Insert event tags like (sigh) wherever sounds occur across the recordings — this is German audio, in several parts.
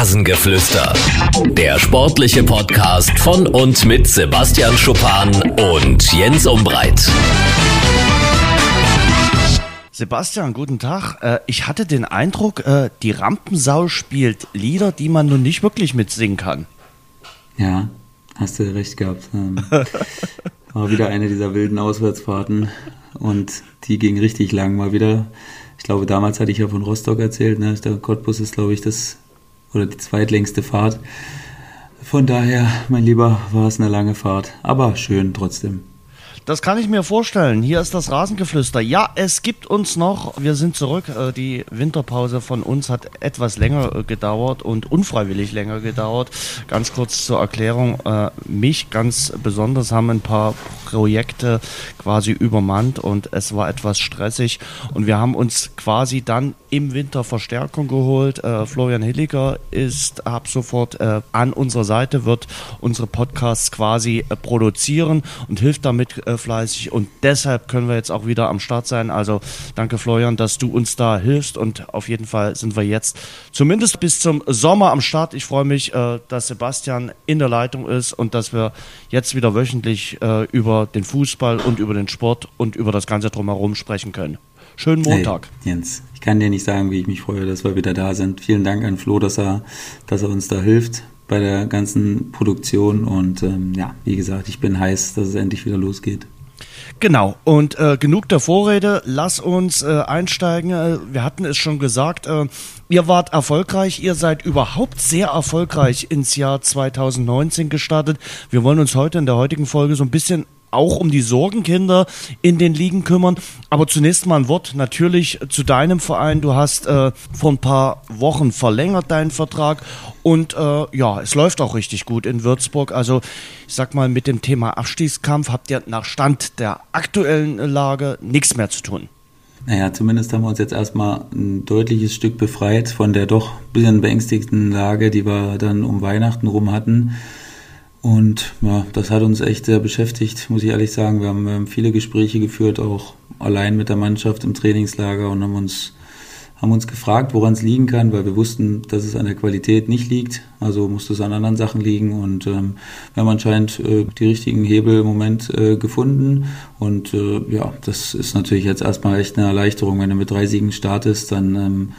Rasengeflüster. Der sportliche Podcast von und mit Sebastian Schuppan und Jens Umbreit. Sebastian, guten Tag. Äh, ich hatte den Eindruck, äh, die Rampensau spielt Lieder, die man nun nicht wirklich mitsingen kann. Ja, hast du recht gehabt. Ähm, (laughs) war wieder eine dieser wilden Auswärtsfahrten und die ging richtig lang mal wieder. Ich glaube, damals hatte ich ja von Rostock erzählt. Ne? Der Cottbus ist, glaube ich, das oder die zweitlängste Fahrt. Von daher, mein Lieber, war es eine lange Fahrt, aber schön trotzdem. Das kann ich mir vorstellen. Hier ist das Rasengeflüster. Ja, es gibt uns noch. Wir sind zurück. Äh, die Winterpause von uns hat etwas länger äh, gedauert und unfreiwillig länger gedauert. Ganz kurz zur Erklärung. Äh, mich ganz besonders haben ein paar Projekte quasi übermannt und es war etwas stressig. Und wir haben uns quasi dann im Winter Verstärkung geholt. Florian Hilliger ist ab sofort an unserer Seite, wird unsere Podcasts quasi produzieren und hilft damit fleißig und deshalb können wir jetzt auch wieder am Start sein. Also danke Florian, dass du uns da hilfst und auf jeden Fall sind wir jetzt zumindest bis zum Sommer am Start. Ich freue mich, äh, dass Sebastian in der Leitung ist und dass wir jetzt wieder wöchentlich äh, über den Fußball und über den Sport und über das Ganze drumherum sprechen können. Schönen Montag. Hey, Jens, ich kann dir nicht sagen, wie ich mich freue, dass wir wieder da sind. Vielen Dank an Flo, dass er, dass er uns da hilft bei der ganzen Produktion. Und ähm, ja, wie gesagt, ich bin heiß, dass es endlich wieder losgeht. Genau, und äh, genug der Vorrede, lass uns äh, einsteigen. Äh, wir hatten es schon gesagt, äh, ihr wart erfolgreich, ihr seid überhaupt sehr erfolgreich ins Jahr 2019 gestartet. Wir wollen uns heute in der heutigen Folge so ein bisschen auch um die Sorgenkinder in den Ligen kümmern. Aber zunächst mal ein Wort natürlich zu deinem Verein. Du hast äh, vor ein paar Wochen verlängert deinen Vertrag und äh, ja, es läuft auch richtig gut in Würzburg. Also ich sag mal, mit dem Thema Abstiegskampf habt ihr nach Stand der aktuellen Lage nichts mehr zu tun. Naja, zumindest haben wir uns jetzt erstmal ein deutliches Stück befreit von der doch ein bisschen beängstigten Lage, die wir dann um Weihnachten rum hatten. Und ja, das hat uns echt sehr beschäftigt, muss ich ehrlich sagen. Wir haben, wir haben viele Gespräche geführt, auch allein mit der Mannschaft im Trainingslager und haben uns, haben uns gefragt, woran es liegen kann, weil wir wussten, dass es an der Qualität nicht liegt. Also musste es an anderen Sachen liegen und ähm, wir haben anscheinend äh, die richtigen Hebel im Moment äh, gefunden. Und äh, ja, das ist natürlich jetzt erstmal echt eine Erleichterung. Wenn du mit drei Siegen startest, dann, ähm,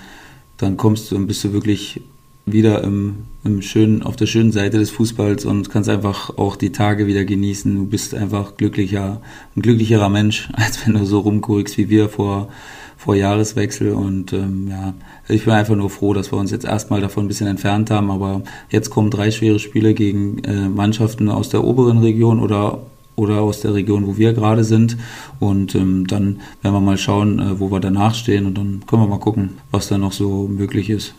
dann kommst du und bist du wirklich wieder im, im schönen, auf der schönen Seite des Fußballs und kannst einfach auch die Tage wieder genießen. Du bist einfach glücklicher, ein glücklicherer Mensch, (laughs) als wenn du so rumguckst wie wir vor, vor Jahreswechsel. Und ähm, ja, ich bin einfach nur froh, dass wir uns jetzt erstmal davon ein bisschen entfernt haben. Aber jetzt kommen drei schwere Spiele gegen äh, Mannschaften aus der oberen Region oder oder aus der Region, wo wir gerade sind. Und ähm, dann werden wir mal schauen, äh, wo wir danach stehen und dann können wir mal gucken, was da noch so möglich ist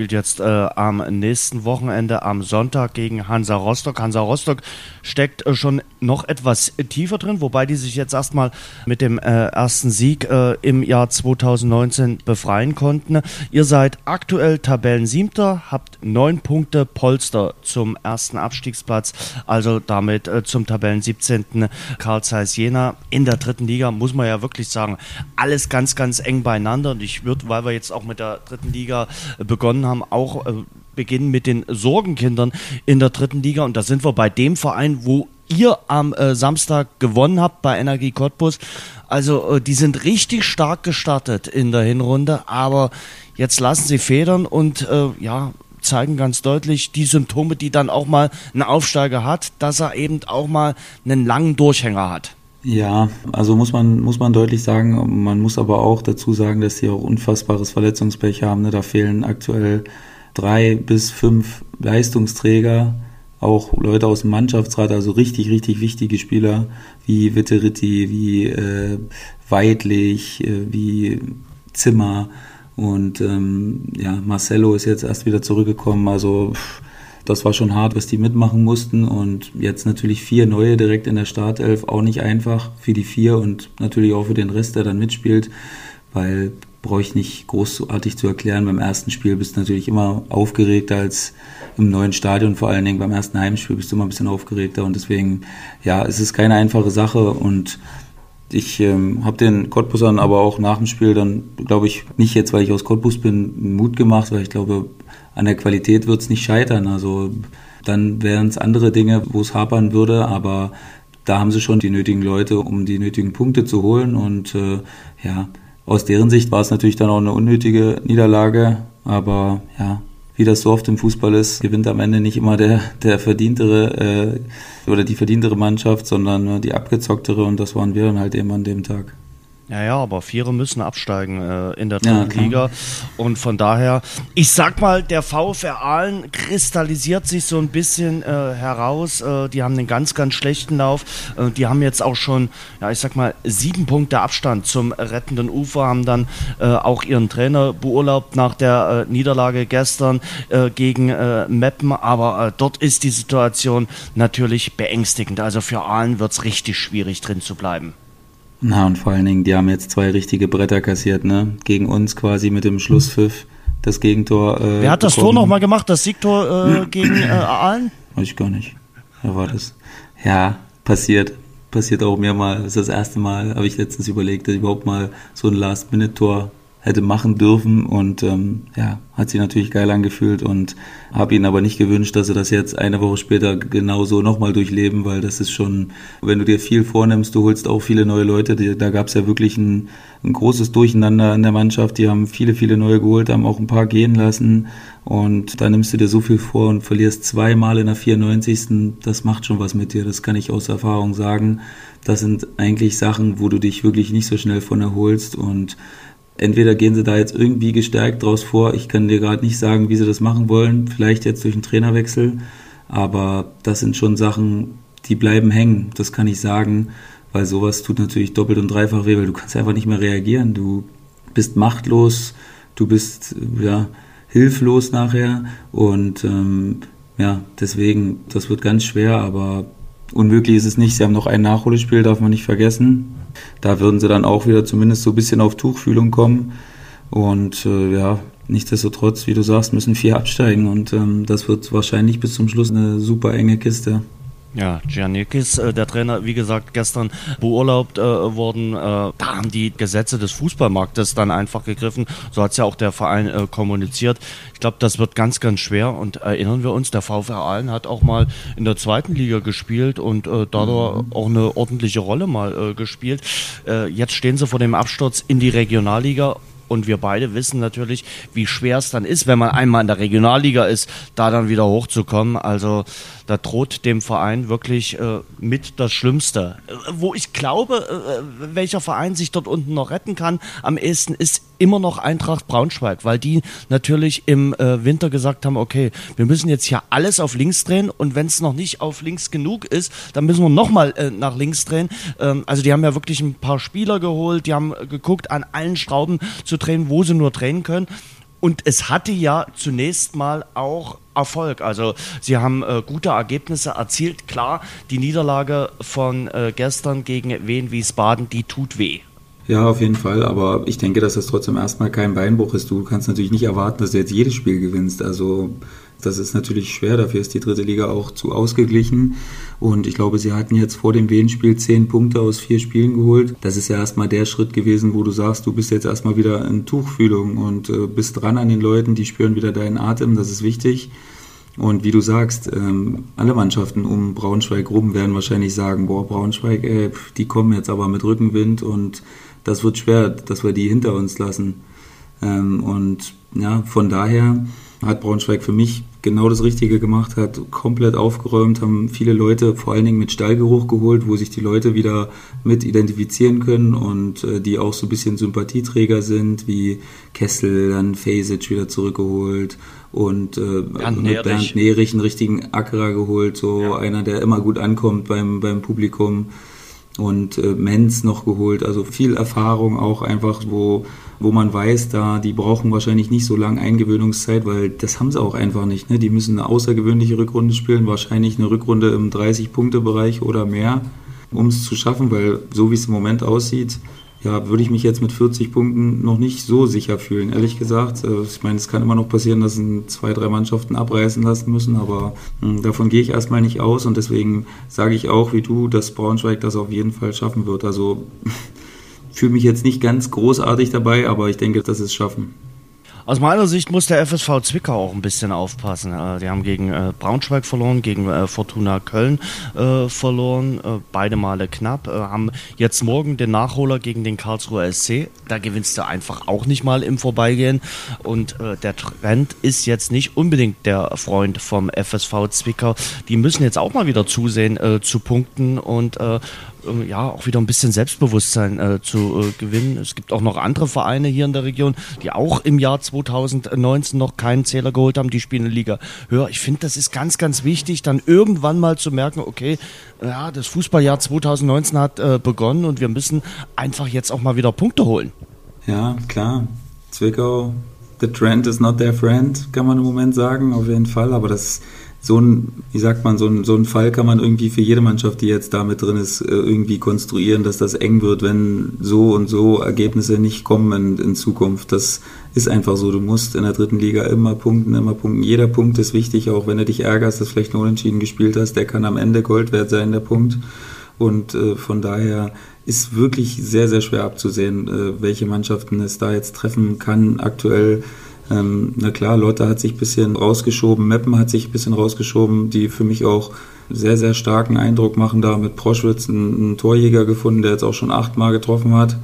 spielt jetzt äh, am nächsten Wochenende am Sonntag gegen Hansa Rostock. Hansa Rostock steckt äh, schon noch etwas tiefer drin, wobei die sich jetzt erstmal mit dem äh, ersten Sieg äh, im Jahr 2019 befreien konnten. Ihr seid aktuell Tabellensiebter, habt neun Punkte Polster zum ersten Abstiegsplatz, also damit äh, zum Tabellen 17. Karl Zeiss Jena. In der dritten Liga muss man ja wirklich sagen, alles ganz, ganz eng beieinander. Und ich würde, weil wir jetzt auch mit der dritten Liga begonnen begonnen haben, auch äh, beginnen mit den Sorgenkindern in der dritten Liga. Und da sind wir bei dem Verein, wo ihr am äh, Samstag gewonnen habt bei Energie Cottbus. Also äh, die sind richtig stark gestartet in der Hinrunde, aber jetzt lassen sie federn und äh, ja, zeigen ganz deutlich die Symptome, die dann auch mal ein Aufsteiger hat, dass er eben auch mal einen langen Durchhänger hat. Ja, also muss man, muss man deutlich sagen, man muss aber auch dazu sagen, dass sie auch unfassbares Verletzungspech haben. Ne? Da fehlen aktuell drei bis fünf Leistungsträger, auch Leute aus dem Mannschaftsrat, also richtig, richtig wichtige Spieler wie Witteritti, wie äh, Weidlich, äh, wie Zimmer und ähm, ja, Marcello ist jetzt erst wieder zurückgekommen, also pff, das war schon hart, was die mitmachen mussten. Und jetzt natürlich vier neue direkt in der Startelf, auch nicht einfach für die vier und natürlich auch für den Rest, der dann mitspielt, weil brauche ich nicht großartig zu erklären. Beim ersten Spiel bist du natürlich immer aufgeregter als im neuen Stadion. Vor allen Dingen beim ersten Heimspiel bist du immer ein bisschen aufgeregter und deswegen, ja, es ist keine einfache Sache und Ich ähm, habe den Cottbusern aber auch nach dem Spiel dann, glaube ich, nicht jetzt, weil ich aus Cottbus bin, Mut gemacht, weil ich glaube, an der Qualität wird es nicht scheitern. Also dann wären es andere Dinge, wo es hapern würde, aber da haben sie schon die nötigen Leute, um die nötigen Punkte zu holen. Und äh, ja, aus deren Sicht war es natürlich dann auch eine unnötige Niederlage, aber ja, wie das so oft im Fußball ist, gewinnt am Ende nicht immer der, der verdientere äh, oder die verdientere Mannschaft, sondern die abgezocktere und das waren wir dann halt eben an dem Tag. Ja, ja, aber Vierer müssen absteigen äh, in der dritten ja, Liga. Und von daher, ich sag mal, der VfR Aalen kristallisiert sich so ein bisschen äh, heraus. Äh, die haben einen ganz, ganz schlechten Lauf. Äh, die haben jetzt auch schon, ja, ich sag mal, sieben Punkte Abstand zum rettenden Ufer, haben dann äh, auch ihren Trainer beurlaubt nach der äh, Niederlage gestern gegen Meppen. Aber dort ist die Situation natürlich beängstigend. Also für Aalen wird es richtig schwierig drin zu bleiben. Na, und vor allen Dingen, die haben jetzt zwei richtige Bretter kassiert, ne? Gegen uns quasi mit dem Schlusspfiff das Gegentor. Äh, Wer hat das bekommen. Tor nochmal gemacht, das Siegtor äh, (clears throat) gegen äh, Aalen? Weiß ich gar nicht. Wer war das? Ja, passiert. Passiert auch mir mal. Das ist das erste Mal, habe ich letztens überlegt, dass ich überhaupt mal so ein Last-Minute-Tor hätte machen dürfen und ähm, ja, hat sich natürlich geil angefühlt und habe ihn aber nicht gewünscht, dass er das jetzt eine Woche später genauso nochmal durchleben, weil das ist schon, wenn du dir viel vornimmst, du holst auch viele neue Leute, die, da gab es ja wirklich ein, ein großes Durcheinander in der Mannschaft, die haben viele, viele neue geholt, haben auch ein paar gehen lassen und da nimmst du dir so viel vor und verlierst zweimal in der 94. Das macht schon was mit dir, das kann ich aus Erfahrung sagen. Das sind eigentlich Sachen, wo du dich wirklich nicht so schnell von erholst und entweder gehen sie da jetzt irgendwie gestärkt draus vor. Ich kann dir gerade nicht sagen, wie sie das machen wollen. Vielleicht jetzt durch einen Trainerwechsel. Aber das sind schon Sachen, die bleiben hängen. Das kann ich sagen, weil sowas tut natürlich doppelt und dreifach weh, weil du kannst einfach nicht mehr reagieren. Du bist machtlos, du bist ja hilflos nachher und ähm, ja, deswegen, das wird ganz schwer, aber unmöglich ist es nicht. Sie haben noch ein Nachholspiel, darf man nicht vergessen. Da würden sie dann auch wieder zumindest so ein bisschen auf Tuchfühlung kommen. Und äh, ja, nichtsdestotrotz, wie du sagst, müssen vier absteigen. Und ähm, das wird wahrscheinlich bis zum Schluss eine super enge Kiste. Ja, Giannikis, äh, der Trainer, wie gesagt, gestern beurlaubt äh, worden. Äh, da haben die Gesetze des Fußballmarktes dann einfach gegriffen. So hat es ja auch der Verein äh, kommuniziert. Ich glaube, das wird ganz, ganz schwer. Und erinnern wir uns, der VfR Aalen hat auch mal in der zweiten Liga gespielt und äh, dadurch mhm. auch eine ordentliche Rolle mal äh, gespielt. Äh, jetzt stehen sie vor dem Absturz in die Regionalliga und wir beide wissen natürlich, wie schwer es dann ist, wenn man einmal in der Regionalliga ist, da dann wieder hochzukommen. Also da droht dem Verein wirklich äh, mit das Schlimmste. Äh, wo ich glaube, äh, welcher Verein sich dort unten noch retten kann, am ehesten ist immer noch Eintracht Braunschweig, weil die natürlich im äh, Winter gesagt haben, okay, wir müssen jetzt hier alles auf links drehen und wenn es noch nicht auf links genug ist, dann müssen wir nochmal äh, nach links drehen. Ähm, also die haben ja wirklich ein paar Spieler geholt, die haben geguckt, an allen Schrauben zu drehen, wo sie nur drehen können. Und es hatte ja zunächst mal auch Erfolg. Also sie haben äh, gute Ergebnisse erzielt. Klar, die Niederlage von äh, gestern gegen Wien Wiesbaden, die tut weh. Ja, auf jeden Fall. Aber ich denke, dass das trotzdem erstmal kein Beinbruch ist. Du kannst natürlich nicht erwarten, dass du jetzt jedes Spiel gewinnst. Also das ist natürlich schwer. Dafür ist die dritte Liga auch zu ausgeglichen. Und ich glaube, sie hatten jetzt vor dem Wien-Spiel zehn Punkte aus vier Spielen geholt. Das ist ja erstmal der Schritt gewesen, wo du sagst, du bist jetzt erstmal wieder in Tuchfühlung und äh, bist dran an den Leuten, die spüren wieder deinen Atem. Das ist wichtig. Und wie du sagst, ähm, alle Mannschaften um Braunschweig rum werden wahrscheinlich sagen, boah, Braunschweig, ey, die kommen jetzt aber mit Rückenwind und das wird schwer, dass wir die hinter uns lassen. Ähm, und ja, von daher hat Braunschweig für mich genau das Richtige gemacht, hat komplett aufgeräumt, haben viele Leute vor allen Dingen mit Stallgeruch geholt, wo sich die Leute wieder mit identifizieren können und äh, die auch so ein bisschen Sympathieträger sind, wie Kessel, dann Fasic wieder zurückgeholt und äh, Bernd, mit Bernd Nerich einen richtigen Ackerer geholt, so ja. einer, der immer gut ankommt beim, beim Publikum und äh, Menz noch geholt. Also viel Erfahrung auch einfach, wo, wo man weiß, da die brauchen wahrscheinlich nicht so lange Eingewöhnungszeit, weil das haben sie auch einfach nicht. Ne? Die müssen eine außergewöhnliche Rückrunde spielen, wahrscheinlich eine Rückrunde im 30-Punkte-Bereich oder mehr, um es zu schaffen, weil so wie es im Moment aussieht, ja, würde ich mich jetzt mit 40 Punkten noch nicht so sicher fühlen, ehrlich gesagt. Äh, ich meine, es kann immer noch passieren, dass zwei, drei Mannschaften abreißen lassen müssen, aber hm, davon gehe ich erstmal nicht aus und deswegen sage ich auch, wie du, dass Braunschweig das auf jeden Fall schaffen wird. Also (laughs) fühle mich jetzt nicht ganz großartig dabei, aber ich denke, dass es schaffen. Aus meiner Sicht muss der FSV Zwickau auch ein bisschen aufpassen. Äh, die haben gegen äh, Braunschweig verloren, gegen äh, Fortuna Köln verloren, beide Male knapp. Haben jetzt morgen den Nachholer gegen den Karlsruher SC. Da gewinnst du einfach auch nicht mal im Vorbeigehen. Und der Trend ist jetzt nicht unbedingt der Freund vom FSV Zwickau. Die müssen jetzt auch mal wieder zusehen zu punkten und äh, ja, auch wieder ein bisschen Selbstbewusstsein äh, zu äh, gewinnen. Es gibt auch noch andere Vereine hier in der Region, die auch im Jahr 2019 noch keinen Zähler geholt haben, die spielen in Liga höher. Ich finde, das ist ganz, ganz wichtig, dann irgendwann mal zu merken, okay, ja, das Fußballjahr 2019 hat äh, begonnen und wir müssen einfach jetzt auch mal wieder Punkte holen. Ja, klar. Zwickau, the trend is not their friend, kann man im Moment sagen, auf jeden Fall, aber das so ein, wie sagt man, so ein, so ein Fall kann man irgendwie für jede Mannschaft, die jetzt da mit drin ist, äh, irgendwie konstruieren, dass das eng wird, wenn so und so Ergebnisse nicht kommen in, in Zukunft. Das ist einfach so. Du musst in der dritten Liga immer punkten, immer punkten. Jeder Punkt ist wichtig, auch wenn du dich ärgerst, dass vielleicht nur unentschieden gespielt hast. Der kann am Ende Gold wert sein, der Punkt. Und äh, von daher ist wirklich sehr, sehr schwer abzusehen, äh, welche Mannschaften es da jetzt treffen kann aktuell. Ähm, na klar, Lotte hat sich ein bisschen rausgeschoben, Meppen hat sich ein bisschen rausgeschoben, die für mich auch sehr, sehr starken Eindruck machen. Da mit Proschwitz einen, einen Torjäger gefunden, der jetzt auch schon achtmal getroffen hat.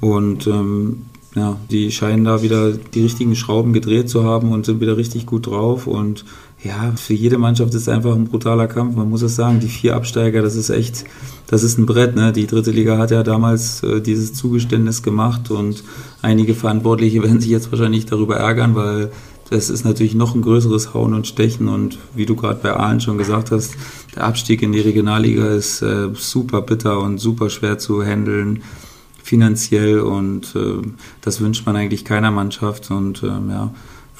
Und ähm, ja, die scheinen da wieder die richtigen Schrauben gedreht zu haben und sind wieder richtig gut drauf. Und ja, für jede Mannschaft ist es einfach ein brutaler Kampf. Man muss es sagen, die vier Absteiger, das ist echt, das ist ein Brett. Ne? Die dritte Liga hat ja damals äh, dieses Zugeständnis gemacht und einige Verantwortliche (laughs) werden sich jetzt wahrscheinlich darüber ärgern, weil das ist natürlich noch ein größeres Hauen und Stechen und wie du gerade bei Aalen schon gesagt hast, der Abstieg in die Regionalliga ist äh, super bitter und super schwer zu handeln finanziell und äh, das wünscht man eigentlich keiner Mannschaft und ähm, ja,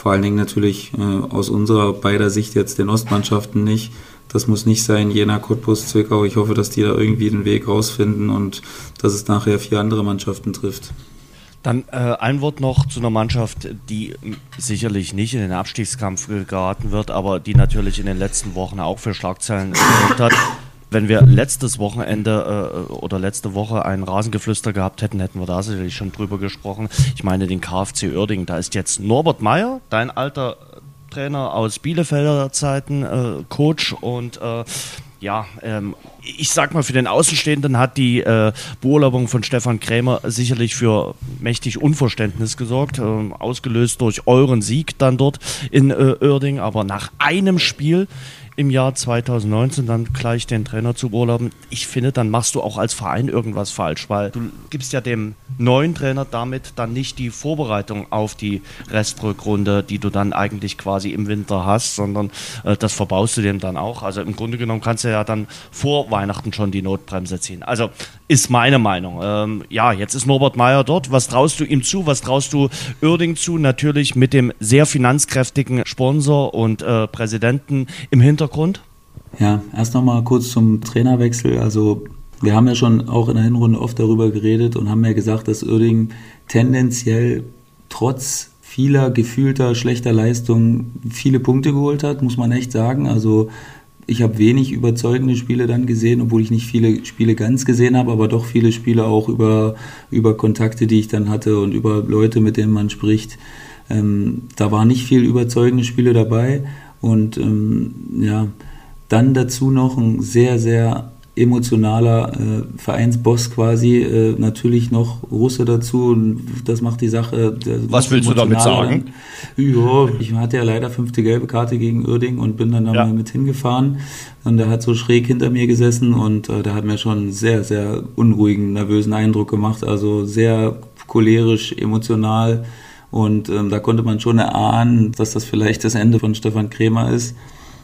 vor allen Dingen natürlich äh, aus unserer beider Sicht jetzt den Ostmannschaften nicht. Das muss nicht sein, Jena, Cottbus, Zwickau. Ich hoffe, dass die da irgendwie den Weg rausfinden und dass es nachher vier andere Mannschaften trifft. Dann äh, ein Wort noch zu einer Mannschaft, die sicherlich nicht in den Abstiegskampf geraten wird, aber die natürlich in den letzten Wochen auch für Schlagzeilen gesorgt hat. Wenn wir letztes Wochenende äh, oder letzte Woche ein Rasengeflüster gehabt hätten, hätten wir da sicherlich schon drüber gesprochen. Ich meine den KfC Uerdingen. Da ist jetzt Norbert Meyer, dein alter Trainer aus Bielefelder Zeiten, äh, Coach und äh, ja, ähm, ich sag mal, für den Außenstehenden hat die äh, Beurlaubung von Stefan Krämer sicherlich für mächtig Unverständnis gesorgt, äh, ausgelöst durch euren Sieg dann dort in äh. Aber nach einem Spiel im Jahr 2019 dann gleich den Trainer zu beurlauben, ich finde, dann machst du auch als Verein irgendwas falsch, weil du gibst ja dem neuen Trainer damit dann nicht die Vorbereitung auf die Restrückrunde, die du dann eigentlich quasi im Winter hast, sondern äh, das verbaust du dem dann auch. Also im Grunde genommen kannst du ja dann vor Weihnachten schon die Notbremse ziehen. Also ist meine Meinung. Ähm, ja, jetzt ist Norbert Meyer dort. Was traust du ihm zu? Was traust du Oerding zu? Natürlich mit dem sehr finanzkräftigen Sponsor und äh, Präsidenten im Hintergrund. Ja, erst nochmal kurz zum Trainerwechsel. Also wir haben ja schon auch in der Hinrunde oft darüber geredet und haben ja gesagt, dass Oerding tendenziell trotz vieler gefühlter schlechter Leistungen viele Punkte geholt hat, muss man echt sagen. Also ich habe wenig überzeugende Spiele dann gesehen, obwohl ich nicht viele Spiele ganz gesehen habe, aber doch viele Spiele auch über, über Kontakte, die ich dann hatte und über Leute, mit denen man spricht. Ähm, da war nicht viel überzeugende Spiele dabei und ähm, ja, dann dazu noch ein sehr, sehr emotionaler äh, Vereinsboss quasi, äh, natürlich noch Russe dazu. Das macht die Sache. Was willst du damit sagen? Ja, ich hatte ja leider fünfte gelbe Karte gegen Uerding und bin dann da ja. mal mit hingefahren. Und der hat so schräg hinter mir gesessen und äh, der hat mir schon einen sehr, sehr unruhigen, nervösen Eindruck gemacht. Also sehr cholerisch, emotional. Und ähm, da konnte man schon erahnen, dass das vielleicht das Ende von Stefan Krämer ist.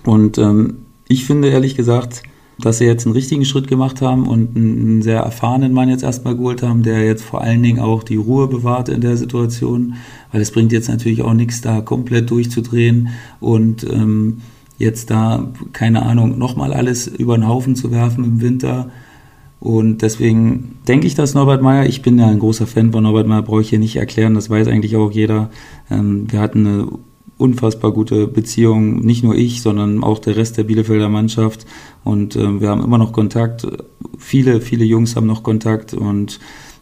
Und ähm, ich finde ehrlich gesagt, dass sie jetzt einen richtigen Schritt gemacht haben und einen sehr erfahrenen Mann jetzt erstmal geholt haben, der jetzt vor allen Dingen auch die Ruhe bewahrt in der Situation, weil es bringt jetzt natürlich auch nichts, da komplett durchzudrehen und ähm, jetzt da, keine Ahnung, nochmal alles über den Haufen zu werfen im Winter. Und deswegen denke ich, dass Norbert Meyer, ich bin ja ein großer Fan von Norbert Meyer, brauche ich hier nicht erklären, das weiß eigentlich auch jeder. Ähm, wir hatten eine unfassbar gute Beziehung, nicht nur ich, sondern auch der Rest der Bielefelder Mannschaft. Und äh, wir haben immer noch Kontakt. Viele, viele Jungs haben noch Kontakt und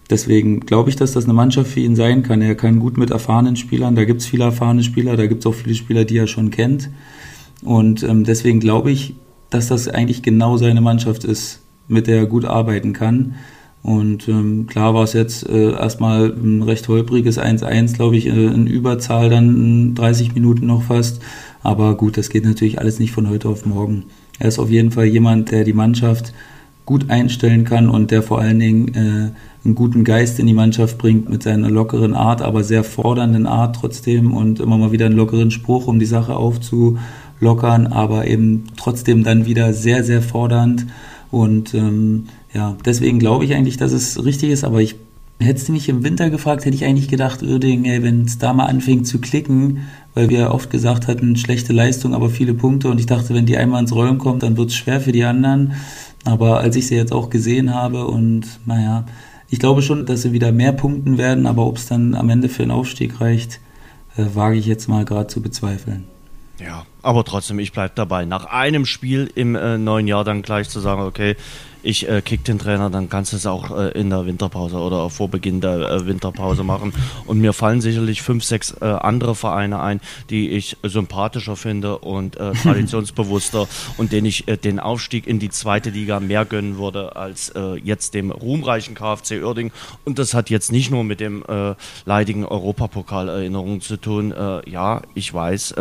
Deswegen glaube ich, dass das eine Mannschaft für ihn sein kann. Er kann gut mit erfahrenen Spielern, da gibt es viele erfahrene Spieler, da gibt es auch viele Spieler, die er schon kennt. Und ähm, deswegen glaube ich, dass das eigentlich genau seine Mannschaft ist, mit der er gut arbeiten kann. Und ähm, klar war es jetzt äh, erstmal ein recht holpriges 1-1, glaube ich, äh, in Überzahl dann 30 Minuten noch fast. Aber gut, das geht natürlich alles nicht von heute auf morgen. Er ist auf jeden Fall jemand, der die Mannschaft gut einstellen kann und der vor allen Dingen äh, einen guten Geist in die Mannschaft bringt mit seiner lockeren Art, aber sehr fordernden Art trotzdem und immer mal wieder einen lockeren Spruch, um die Sache aufzulockern, aber eben trotzdem dann wieder sehr, sehr fordernd und ähm, ja, deswegen glaube ich eigentlich, dass es richtig ist, aber ich Hättest du mich im Winter gefragt, hätte ich eigentlich gedacht, Uerdingen, wenn es da mal anfängt zu klicken, weil wir oft gesagt hatten, schlechte Leistung, aber viele Punkte und ich dachte, wenn die einmal ins Rollen kommt, dann wird es schwer für die anderen. Aber als ich sie jetzt auch gesehen habe und naja, ich glaube schon, dass sie wieder mehr punkten werden, aber ob es dann am Ende für einen Aufstieg reicht, äh, wage ich jetzt mal gerade zu bezweifeln. Ja, aber trotzdem, ich bleibe dabei. Nach einem Spiel im äh, neuen Jahr dann gleich zu sagen, okay, ich äh, kick den Trainer, dann kannst du es auch äh, in der Winterpause oder vor Beginn der äh, Winterpause machen. Und mir fallen sicherlich fünf, sechs äh, andere Vereine ein, die ich sympathischer finde und äh, (laughs) traditionsbewusster und denen ich äh, den Aufstieg in die zweite Liga mehr gönnen würde als jetzt dem ruhmreichen KfC Uerding. Und das hat jetzt nicht nur mit dem leidigen Europapokal-Erinnerungen zu tun. ja, ich weiß,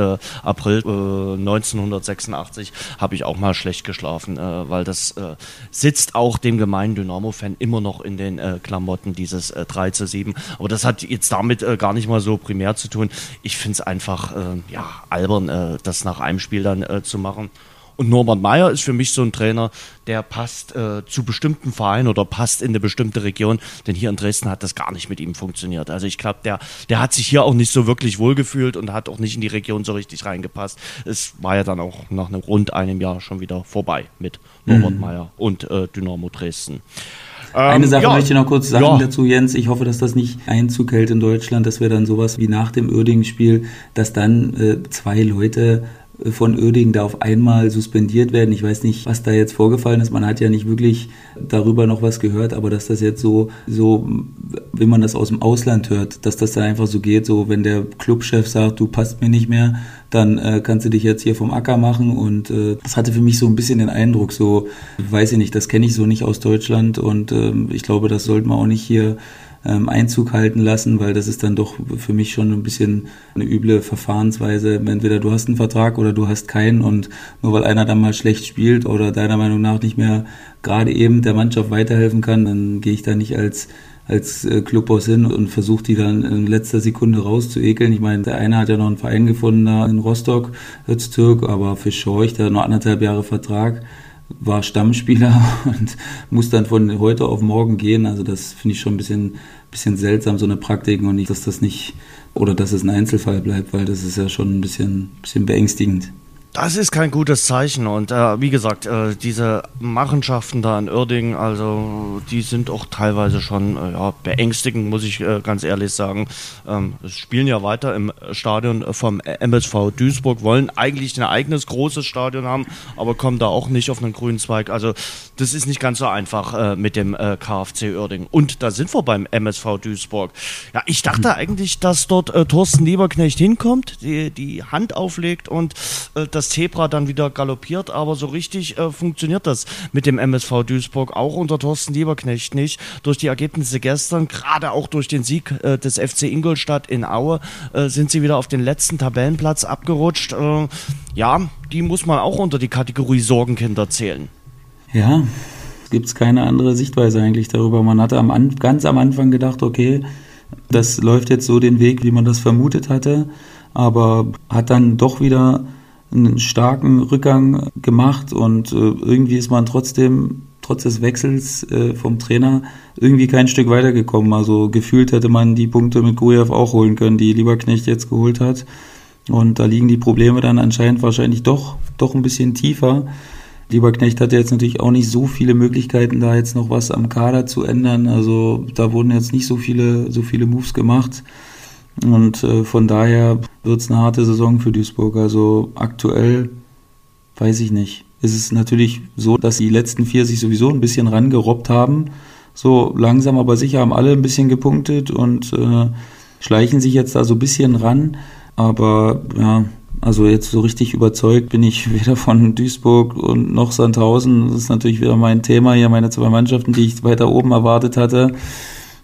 April 1986 habe ich auch mal schlecht geschlafen, weil das sitzt sitzt auch dem gemeinen Dynamo-Fan immer noch in den äh, Klamotten dieses äh, 3 zu 7. Aber das hat jetzt damit äh, gar nicht mal so primär zu tun. Ich finde es einfach äh, ja, albern, äh, das nach einem Spiel dann äh, zu machen. Und Norbert Meyer ist für mich so ein Trainer, der passt äh, zu bestimmten Vereinen oder passt in eine bestimmte Region. Denn hier in Dresden hat das gar nicht mit ihm funktioniert. Also ich glaube, der, der hat sich hier auch nicht so wirklich wohlgefühlt und hat auch nicht in die Region so richtig reingepasst. Es war ja dann auch nach einem rund einem Jahr schon wieder vorbei mit Norbert mhm. Meyer und äh, Dynamo Dresden. Eine ähm, Sache ja, möchte ich noch kurz sagen ja. dazu, Jens. Ich hoffe, dass das nicht Einzug hält in Deutschland, dass wir dann sowas wie nach dem Oerding-Spiel, dass dann äh, zwei Leute von Oerding da auf einmal suspendiert werden. Ich weiß nicht, was da jetzt vorgefallen ist. Man hat ja nicht wirklich darüber noch was gehört, aber dass das jetzt so, so, wenn man das aus dem Ausland hört, dass das dann einfach so geht, so wenn der Clubchef sagt, du passt mir nicht mehr, dann äh, kannst du dich jetzt hier vom Acker machen und äh, das hatte für mich so ein bisschen den Eindruck, so, weiß ich nicht, das kenne ich so nicht aus Deutschland und äh, ich glaube, das sollte man auch nicht hier Einzug halten lassen, weil das ist dann doch für mich schon ein bisschen eine üble Verfahrensweise. Entweder du hast einen Vertrag oder du hast keinen und nur weil einer dann mal schlecht spielt oder deiner Meinung nach nicht mehr gerade eben der Mannschaft weiterhelfen kann, dann gehe ich da nicht als als äh, Clubboss hin und versucht die dann in letzter Sekunde rauszuekeln. Ich meine, der eine hat ja noch einen Verein gefunden da in Rostock, Öztürk, aber für Schorch, der hat noch anderthalb Jahre Vertrag war Stammspieler (laughs) und muss dann von heute auf morgen gehen. Also das finde ich schon ein bisschen, bisschen seltsam, so eine Praktik und nicht, dass das nicht oder dass es ein Einzelfall bleibt, weil das ist ja schon ein bisschen, bisschen beängstigend. Das ist kein gutes Zeichen und äh, wie gesagt, äh, diese Machenschaften da in Uerdingen, also die sind auch teilweise schon äh, ja, beängstigend, muss ich äh, ganz ehrlich sagen. Ähm, spielen ja weiter im Stadion vom MSV Duisburg, wollen eigentlich ein eigenes großes Stadion haben, aber kommen da auch nicht auf einen grünen Zweig. Also das ist nicht ganz so einfach äh, mit dem äh, KfC Uerdingen. Und da sind wir beim MSV Duisburg. Ja, ich dachte mhm. eigentlich, dass dort Thorsten Lieberknecht hinkommt, die, die Hand auflegt und das das Zebra dann wieder galoppiert, aber so richtig äh, funktioniert das mit dem MSV Duisburg auch unter Thorsten Lieberknecht nicht. Durch die Ergebnisse gestern, gerade auch durch den Sieg äh, des FC Ingolstadt in Aue, äh, sind sie wieder auf den letzten Tabellenplatz abgerutscht. Äh, ja, die muss man auch unter die Kategorie Sorgenkinder zählen. Ja, gibt es keine andere Sichtweise eigentlich darüber. Man hatte am, ganz am Anfang gedacht, okay, das läuft jetzt so den Weg, wie man das vermutet hatte, aber hat dann doch wieder einen starken Rückgang gemacht und äh, irgendwie ist man trotzdem, trotz des Wechsels äh, vom Trainer, irgendwie kein Stück weitergekommen. Also gefühlt hätte man die Punkte mit Grujew auch holen können, die Lieberknecht jetzt geholt hat. Und da liegen die Probleme dann anscheinend wahrscheinlich doch, doch ein bisschen tiefer. Lieberknecht hat ja jetzt natürlich auch nicht so viele Möglichkeiten, da jetzt noch was am Kader zu ändern. Also da wurden jetzt nicht so viele, so viele Moves gemacht. Und äh, von daher wird es eine harte Saison für Duisburg. Also aktuell weiß ich nicht. Es ist natürlich so, dass die letzten vier sich sowieso ein bisschen rangerobbt haben. So langsam aber sicher haben alle ein bisschen gepunktet und äh, schleichen sich jetzt da so ein bisschen ran. Aber ja, also jetzt so richtig überzeugt bin ich (laughs) weder von Duisburg und noch Sandhausen. Das ist natürlich wieder mein Thema hier, meine zwei Mannschaften, die ich weiter oben erwartet hatte.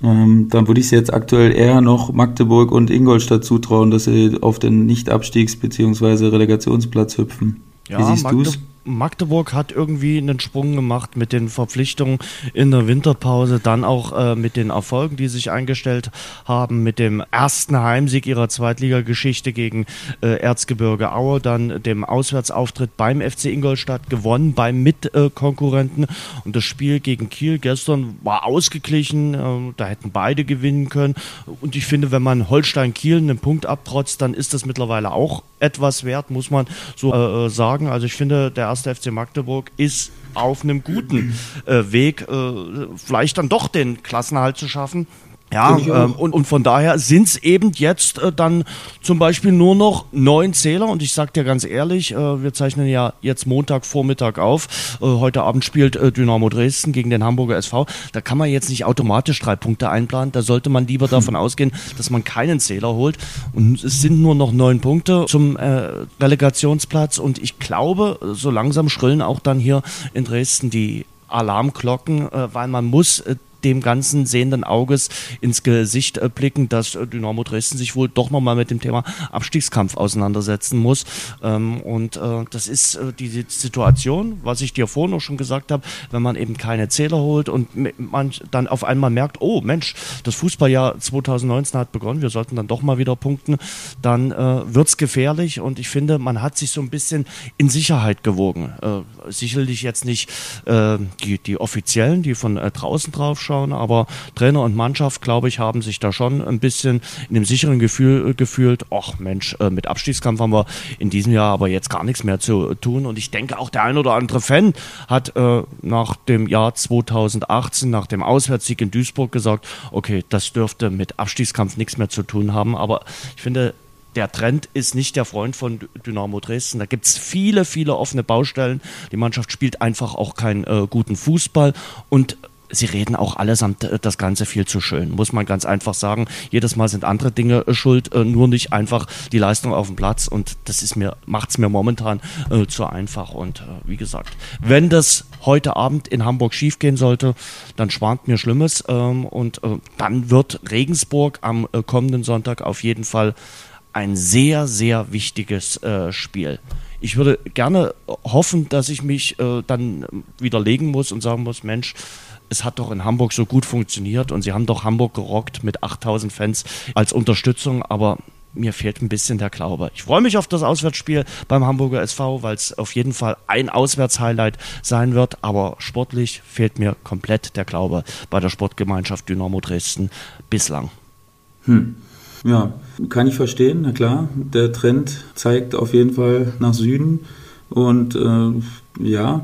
Ähm, dann würde ich es jetzt aktuell eher noch Magdeburg und Ingolstadt zutrauen, dass sie auf den Nicht-Abstiegs- bzw. Relegationsplatz hüpfen. Ja, Wie siehst du es? Magdeburg hat irgendwie einen Sprung gemacht mit den Verpflichtungen in der Winterpause, dann auch äh, mit den Erfolgen, die sich eingestellt haben, mit dem ersten Heimsieg ihrer Zweitligageschichte gegen äh, Erzgebirge Aue, dann dem Auswärtsauftritt beim FC Ingolstadt gewonnen, beim Mitkonkurrenten. und das Spiel gegen Kiel gestern war ausgeglichen, äh, da hätten beide gewinnen können. Und ich finde, wenn man Holstein-Kiel einen Punkt abtrotzt, dann ist das mittlerweile auch etwas wert, muss man so äh, sagen. Also ich finde, der erste FC Magdeburg ist auf einem guten äh, Weg, äh, vielleicht dann doch den Klassenhalt zu schaffen. Ja, ähm, und, und von daher sind es eben jetzt äh, dann zum Beispiel nur noch neun Zähler. Und ich sag dir ganz ehrlich, äh, wir zeichnen ja jetzt Montagvormittag auf. Äh, heute Abend spielt äh, Dynamo Dresden gegen den Hamburger SV. Da kann man jetzt nicht automatisch drei Punkte einplanen. Da sollte man lieber davon ausgehen, dass man keinen Zähler holt. Und es sind nur noch neun Punkte zum äh, Relegationsplatz. Und ich glaube, so langsam schrillen auch dann hier in Dresden die Alarmglocken, äh, weil man muss dem ganzen sehenden Auges ins Gesicht äh, blicken, dass äh, Dynamo Dresden sich wohl doch nochmal mit dem Thema Abstiegskampf auseinandersetzen muss. Ähm, und äh, das ist die Situation, was ich dir vorhin auch schon gesagt habe, wenn man eben keine Zähler holt und man dann auf einmal merkt, oh Mensch, das Fußballjahr 2019 hat begonnen, wir sollten dann doch mal wieder punkten, dann äh, wird es gefährlich und ich finde, man hat sich so ein bisschen in Sicherheit gewogen. Äh, sicherlich jetzt nicht äh, die, die Offiziellen, die von draußen drauf schauen, zuschauen, aber Trainer und Mannschaft, glaube ich, haben sich da schon ein bisschen in dem sicheren Gefühl äh, gefühlt, ach Mensch, äh, mit Abstiegskampf haben wir in diesem Jahr aber jetzt gar nichts mehr zu tun. Und ich denke, auch der ein oder andere Fan hat äh, nach dem Jahr 2018, nach dem Auswärtssieg in Duisburg gesagt, okay, das dürfte mit Abstiegskampf nichts mehr zu tun haben. Aber ich finde, der Trend ist nicht der Freund von Dynamo Dresden. Da gibt es viele, viele offene Baustellen. Die Mannschaft spielt einfach auch keinen äh, guten Fußball und sie reden auch allesamt äh, das Ganze viel zu schön, muss man ganz einfach sagen. Jedes Mal sind andere Dinge äh, schuld, äh, nur nicht einfach die Leistung auf dem Platz und das ist mir, macht es mir momentan äh, zu einfach. Und äh, wie gesagt, wenn das heute Abend in Hamburg schiefgehen sollte, dann schwant mir Schlimmes ähm, und äh, dann wird Regensburg am kommenden Sonntag auf jeden Fall ein sehr, sehr wichtiges Spiel ich würde gerne hoffen, dass ich mich äh, dann widerlegen muss und sagen muss, Mensch, es hat doch in Hamburg so gut funktioniert und sie haben doch Hamburg gerockt mit 8000 Fans als Unterstützung, aber mir fehlt ein bisschen der Glaube. Ich freue mich auf das Auswärtsspiel beim Hamburger SV, weil es auf jeden Fall ein Auswärtshighlight sein wird, aber sportlich fehlt mir komplett der Glaube bei der Sportgemeinschaft Dynamo Dresden bislang. Hm. Ja, kann ich verstehen, na klar. Der Trend zeigt auf jeden Fall nach Süden und äh, ja,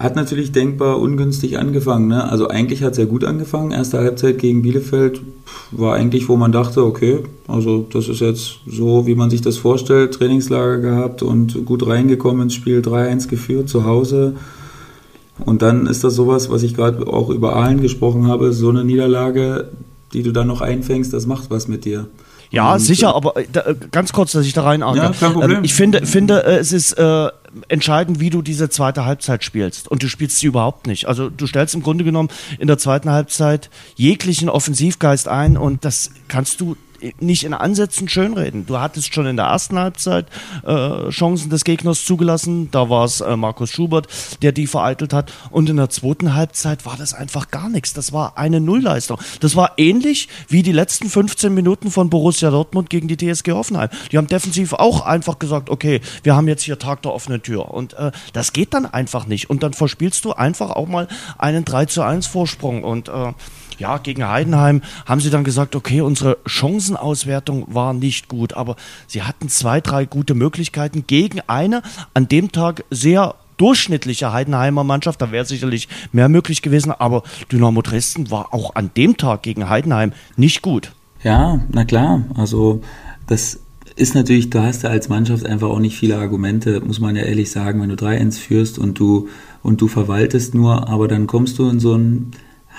hat natürlich denkbar ungünstig angefangen. Ne? Also eigentlich hat es ja gut angefangen. Erste Halbzeit gegen Bielefeld war eigentlich, wo man dachte, okay, also das ist jetzt so, wie man sich das vorstellt. Trainingslager gehabt und gut reingekommen ins Spiel, 3-1 geführt zu Hause. Und dann ist das sowas, was ich gerade auch über Aalen gesprochen habe, so eine Niederlage, die du dann noch einfängst, das macht was mit dir. Ja, und, sicher, aber äh, da, ganz kurz, dass ich da rein Ja, kein Problem. Ähm, ich finde, finde äh, es ist äh, entscheidend, wie du diese zweite Halbzeit spielst. Und du spielst sie überhaupt nicht. Also du stellst im Grunde genommen in der zweiten Halbzeit jeglichen Offensivgeist ein und das kannst du nicht in Ansätzen schönreden. Du hattest schon in der ersten Halbzeit äh, Chancen des Gegners zugelassen. Da war es äh, Markus Schubert, der die vereitelt hat. Und in der zweiten Halbzeit war das einfach gar nichts. Das war eine Nullleistung. Das war ähnlich wie die letzten 15 Minuten von Borussia Dortmund gegen die TSG Hoffenheim. Die haben defensiv auch einfach gesagt, okay, wir haben jetzt hier Tag der offenen Tür. Und äh, das geht dann einfach nicht. Und dann verspielst du einfach auch mal einen 3 zu 1 Vorsprung. Und äh, ja, gegen Heidenheim haben sie dann gesagt, okay, unsere Chancenauswertung war nicht gut, aber sie hatten zwei, drei gute Möglichkeiten gegen eine an dem Tag sehr durchschnittliche Heidenheimer Mannschaft, da wäre sicherlich mehr möglich gewesen, aber Dynamo Dresden war auch an dem Tag gegen Heidenheim nicht gut. Ja, na klar, also das ist natürlich, du hast ja als Mannschaft einfach auch nicht viele Argumente, muss man ja ehrlich sagen, wenn du 3-1 führst und du, und du verwaltest nur, aber dann kommst du in so ein,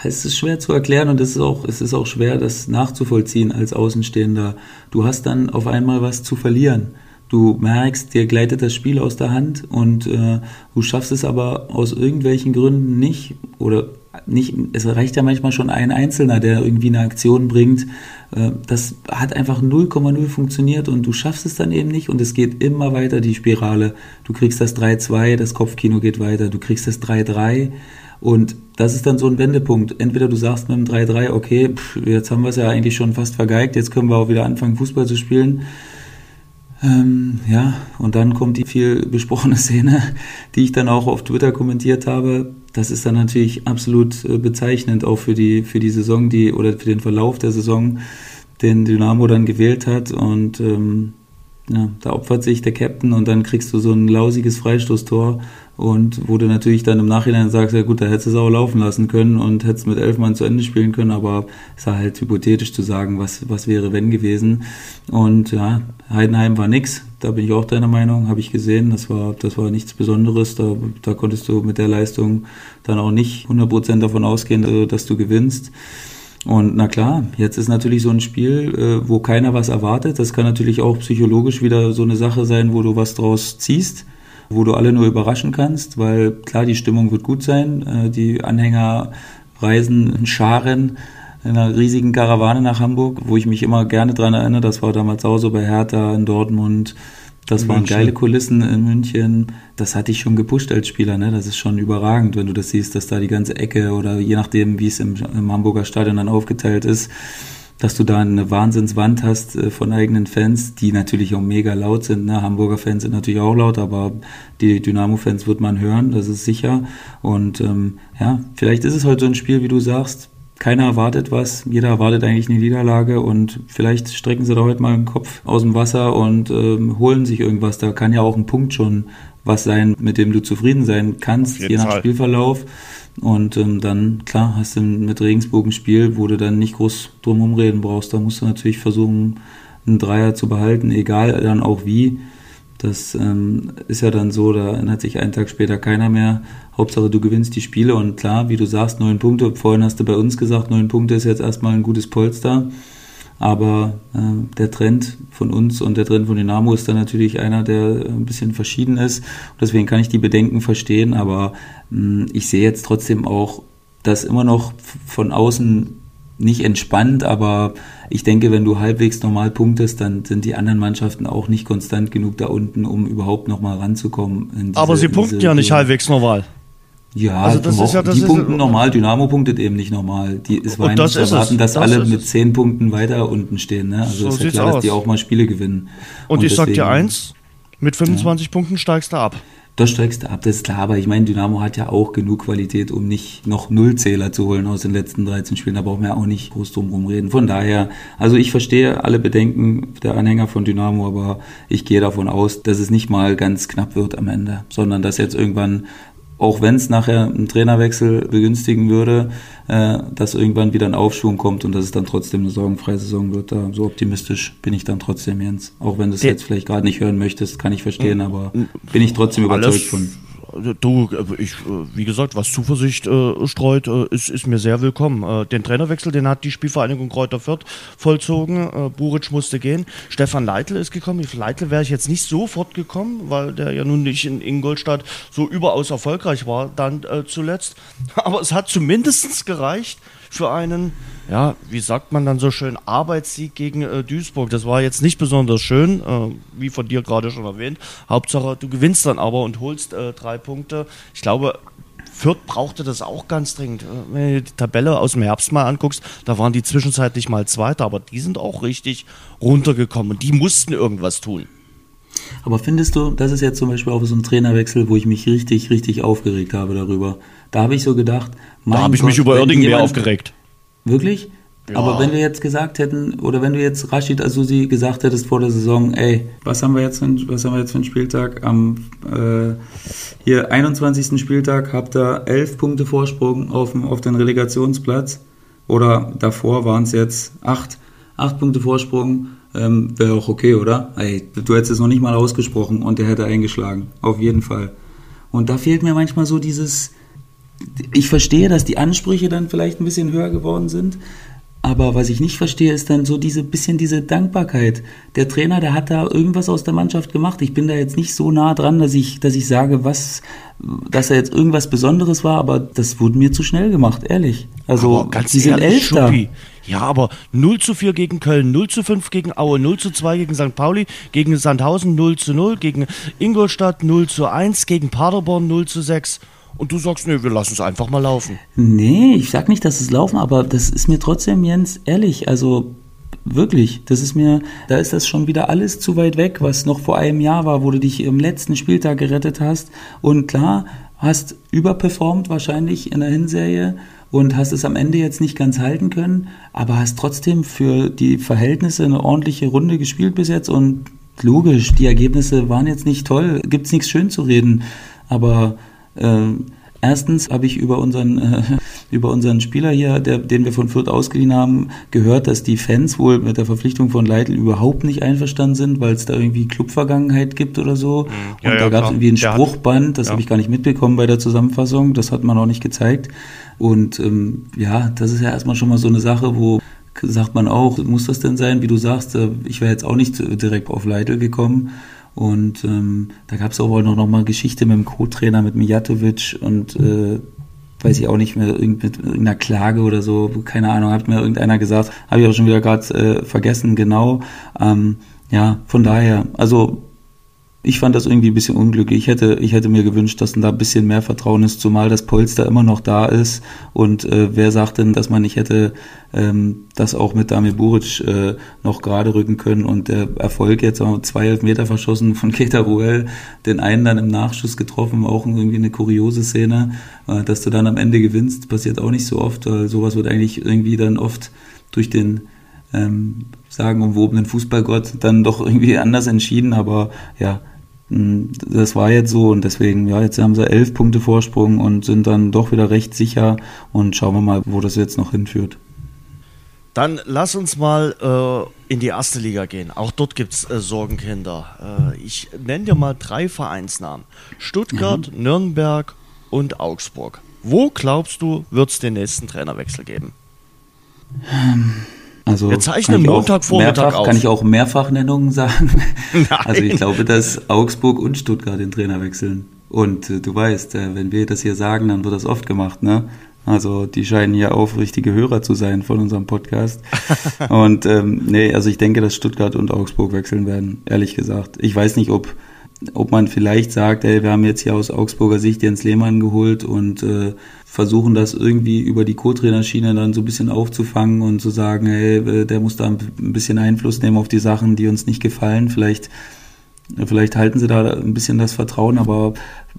es ist schwer zu erklären und es ist auch, es ist auch schwer, das nachzuvollziehen als Außenstehender. Du hast dann auf einmal was zu verlieren. Du merkst, dir gleitet das Spiel aus der Hand und äh, du schaffst es aber aus irgendwelchen Gründen nicht oder nicht, es reicht ja manchmal schon ein Einzelner, der irgendwie eine Aktion bringt. Äh, das hat einfach 0,0 funktioniert und du schaffst es dann eben nicht und es geht immer weiter, die Spirale. Du kriegst das 3-2, das Kopfkino geht weiter, du kriegst das 3-3 und das ist dann so ein Wendepunkt. Entweder du sagst mit dem 3-3, okay, pff, jetzt haben wir es ja eigentlich schon fast vergeigt, jetzt können wir auch wieder anfangen, Fußball zu spielen. Ähm, ja, und dann kommt die viel besprochene (laughs) Szene, die ich dann auch auf Twitter kommentiert habe. Das ist dann natürlich absolut äh, bezeichnend auch für die, für die Saison, die, oder für den Verlauf der Saison, den Dynamo dann gewählt hat. Und ähm, ja, da opfert sich der Captain und dann kriegst du so ein lausiges Freistoßtor und wo du natürlich dann im Nachhinein sagst, ja gut, da hättest du es auch laufen lassen können und hättest mit elf Mann zu Ende spielen können, aber es ist halt hypothetisch zu sagen, was, was wäre wenn gewesen. Und ja, Heidenheim war nix, da bin ich auch deiner Meinung, habe ich gesehen, das war, das war nichts Besonderes, da, da konntest du mit der Leistung dann auch nicht 100% davon ausgehen, äh, dass du gewinnst. Und na klar, jetzt ist natürlich so ein Spiel, äh, wo keiner was erwartet. Das kann natürlich auch psychologisch wieder so eine Sache sein, wo du was draus ziehst, wo du alle nur überraschen kannst, weil klar, die Stimmung wird gut sein. Äh, die Anhänger reisen in Scharen in einer riesigen Karawane nach Hamburg, wo ich mich immer gerne dran erinnere. Das war damals auch so bei Hertha in Dortmund, das in waren München. geile Kulissen in München. Das hatte ich schon gepusht als Spieler. Ne? Das ist schon überragend, wenn du das siehst, dass da die ganze Ecke oder je nachdem, wie es im, im Hamburger Stadion dann aufgeteilt ist, dass du da eine Wahnsinnswand hast äh, von eigenen Fans, die natürlich auch mega laut sind. Ne? Hamburger Fans sind natürlich auch laut, aber die Dynamo-Fans wird man hören, das ist sicher. Und ähm, ja, vielleicht ist es heute so ein Spiel, wie du sagst, keiner erwartet was, jeder erwartet eigentlich eine Niederlage und vielleicht strecken sie da heute mal den Kopf aus dem Wasser und ähm, holen sich irgendwas. Da kann ja auch ein Punkt schon was sein, mit dem du zufrieden sein kannst, je nach Fall. Spielverlauf. Und ähm, dann, klar, hast du mit Regensburg ein Spiel, wo du dann nicht groß drum reden brauchst. Da musst du natürlich versuchen, einen Dreier zu behalten, egal dann auch wie. Das ähm, ist ja dann so, da erinnert sich einen Tag später keiner mehr. Hauptsache, du gewinnst die Spiele und klar, wie du sagst, neun Punkte. Vorhin hast du bei uns gesagt, neun Punkte ist jetzt erstmal ein gutes Polster. Aber äh, der Trend von uns und der Trend von Dynamo ist dann natürlich einer, der ein bisschen verschieden ist. Und deswegen kann ich die Bedenken verstehen, aber mh, ich sehe jetzt trotzdem auch, dass immer noch von außen nicht entspannt, aber ich denke, wenn du halbwegs normal punktest, dann sind die anderen Mannschaften auch nicht konstant genug da unten, um überhaupt nochmal ranzukommen. Diese, aber sie punkten ja nicht halbwegs normal. Ja, also das ist ja, das die ist punkten normal, Dynamo punktet eben nicht normal. Die, es war nicht zu erwarten, dass das alle mit zehn Punkten weiter unten stehen. Ne? Also so ist ja klar, aus. dass die auch mal Spiele gewinnen. Und, Und ich deswegen, sag dir eins, mit 25 ja. Punkten steigst du ab. Das steigst du ab, das ist klar, aber ich meine, Dynamo hat ja auch genug Qualität, um nicht noch Nullzähler zu holen aus den letzten 13 Spielen. Da brauchen wir auch nicht groß drum herum reden. Von daher, also ich verstehe alle Bedenken der Anhänger von Dynamo, aber ich gehe davon aus, dass es nicht mal ganz knapp wird am Ende, sondern dass jetzt irgendwann auch wenn es nachher einen Trainerwechsel begünstigen würde, äh, dass irgendwann wieder ein Aufschwung kommt und dass es dann trotzdem eine sorgenfreie Saison wird. Da, so optimistisch bin ich dann trotzdem, Jens. Auch wenn du es jetzt vielleicht gerade nicht hören möchtest, kann ich verstehen, aber bin ich trotzdem überzeugt von. Du, ich, wie gesagt, was Zuversicht äh, streut, äh, ist, ist mir sehr willkommen. Äh, den Trainerwechsel, den hat die Spielvereinigung Kräuter Fürth vollzogen. Äh, Buric musste gehen. Stefan Leitl ist gekommen. Leitl wäre ich jetzt nicht sofort gekommen, weil der ja nun nicht in Ingolstadt so überaus erfolgreich war dann äh, zuletzt. (laughs) Aber es hat zumindest gereicht für einen ja, wie sagt man dann so schön, Arbeitssieg gegen äh, Duisburg. Das war jetzt nicht besonders schön, äh, wie von dir gerade schon erwähnt. Hauptsache, du gewinnst dann aber und holst äh, drei Punkte. Ich glaube, Fürth brauchte das auch ganz dringend. Äh, wenn du die Tabelle aus dem Herbst mal anguckst, da waren die zwischenzeitlich mal Zweiter, aber die sind auch richtig runtergekommen und die mussten irgendwas tun. Aber findest du, das ist jetzt zum Beispiel auch so ein Trainerwechsel, wo ich mich richtig, richtig aufgeregt habe darüber. Da habe ich so gedacht, da habe ich mich über Oerding mehr aufgeregt. Wirklich? Ja. Aber wenn wir jetzt gesagt hätten, oder wenn du jetzt Rashid Asusi gesagt hättest vor der Saison, ey, was haben wir jetzt für, was haben wir jetzt für einen Spieltag? Am äh, hier 21. Spieltag habt ihr elf Punkte Vorsprung auf, auf den Relegationsplatz. Oder davor waren es jetzt acht, acht Punkte Vorsprung. Ähm, Wäre auch okay, oder? Ey, du hättest es noch nicht mal ausgesprochen und der hätte eingeschlagen. Auf jeden Fall. Und da fehlt mir manchmal so dieses, ich verstehe, dass die Ansprüche dann vielleicht ein bisschen höher geworden sind, aber was ich nicht verstehe, ist dann so diese bisschen diese Dankbarkeit. Der Trainer, der hat da irgendwas aus der Mannschaft gemacht. Ich bin da jetzt nicht so nah dran, dass ich, dass ich sage, was, dass er jetzt irgendwas Besonderes war, aber das wurde mir zu schnell gemacht, ehrlich. Also, ganz die sind ehrlich, Elfter. Ja, aber 0 zu 4 gegen Köln, 0 zu 5 gegen Aue, 0 zu 2 gegen St. Pauli, gegen Sandhausen 0 zu 0, gegen Ingolstadt 0 zu 1, gegen Paderborn 0 zu 6 und du sagst, nee, wir lassen es einfach mal laufen. Nee, ich sag nicht, dass es laufen, aber das ist mir trotzdem, Jens, ehrlich, also wirklich, das ist mir, da ist das schon wieder alles zu weit weg, was noch vor einem Jahr war, wo du dich im letzten Spieltag gerettet hast. Und klar, hast überperformt wahrscheinlich in der Hinserie und hast es am Ende jetzt nicht ganz halten können, aber hast trotzdem für die Verhältnisse eine ordentliche Runde gespielt bis jetzt und logisch, die Ergebnisse waren jetzt nicht toll, gibt's nichts schön zu reden, aber ähm, erstens habe ich über unseren, äh, (laughs) über unseren Spieler hier, der, den wir von Fürth ausgeliehen haben, gehört, dass die Fans wohl mit der Verpflichtung von Leitl überhaupt nicht einverstanden sind, weil es da irgendwie Clubvergangenheit gibt oder so. Mhm. Ja, Und da ja, gab es irgendwie ein Spruchband, das ja. habe ich gar nicht mitbekommen bei der Zusammenfassung, das hat man auch nicht gezeigt. Und ähm, ja, das ist ja erstmal schon mal so eine Sache, wo sagt man auch, muss das denn sein, wie du sagst, äh, ich wäre jetzt auch nicht direkt auf Leitl gekommen. Und ähm, da gab es auch wohl noch, noch mal Geschichte mit dem Co-Trainer, mit Mijatovic und äh, weiß ich auch nicht mehr, irgend, mit irgendeiner Klage oder so, keine Ahnung, hat mir irgendeiner gesagt, habe ich auch schon wieder gerade äh, vergessen, genau. Ähm, ja, von daher, also ich fand das irgendwie ein bisschen unglücklich. Ich hätte, ich hätte mir gewünscht, dass da ein bisschen mehr Vertrauen ist, zumal das Polster immer noch da ist. Und äh, wer sagt denn, dass man nicht hätte ähm, das auch mit Damir Buric äh, noch gerade rücken können und der Erfolg jetzt haben wir zwei Elfmeter verschossen von (laughs) Keita Ruel, den einen dann im Nachschuss getroffen, auch irgendwie eine kuriose Szene, äh, dass du dann am Ende gewinnst, passiert auch nicht so oft, weil sowas wird eigentlich irgendwie dann oft durch den ähm, sagenumwobenen Fußballgott dann doch irgendwie (laughs) anders entschieden, aber ja, das war jetzt so und deswegen, ja, jetzt haben sie elf Punkte Vorsprung und sind dann doch wieder recht sicher und schauen wir mal, wo das jetzt noch hinführt. Dann lass uns mal äh, in die erste Liga gehen. Auch dort gibt es äh, Sorgenkinder. Äh, ich nenne dir mal drei Vereinsnamen. Stuttgart, mhm. Nürnberg und Augsburg. Wo glaubst du, wird es den nächsten Trainerwechsel geben? Ähm also Wir zeichnen Montagvormittag auf. Kann ich auch Mehrfachnennungen sagen? (laughs) Nein. Also ich glaube, dass Augsburg und Stuttgart den Trainer wechseln. Und äh, du weißt, äh, wenn wir das hier sagen, dann wird das oft gemacht, ne? Also die scheinen ja aufrichtige Hörer zu sein von unserem Podcast. (laughs) und ähm, nee, also ich denke, dass Stuttgart und Augsburg wechseln werden, ehrlich gesagt. Ich weiß nicht, ob ob man vielleicht sagt, ey, wir haben jetzt hier aus Augsburger Sicht Jens Lehmann geholt und äh, versuchen das irgendwie über die Co-Trainerschiene dann so ein bisschen aufzufangen und zu sagen, hey, äh, der muss da ein bisschen Einfluss nehmen auf die Sachen, die uns nicht gefallen. Vielleicht, vielleicht halten sie da ein bisschen das Vertrauen, aber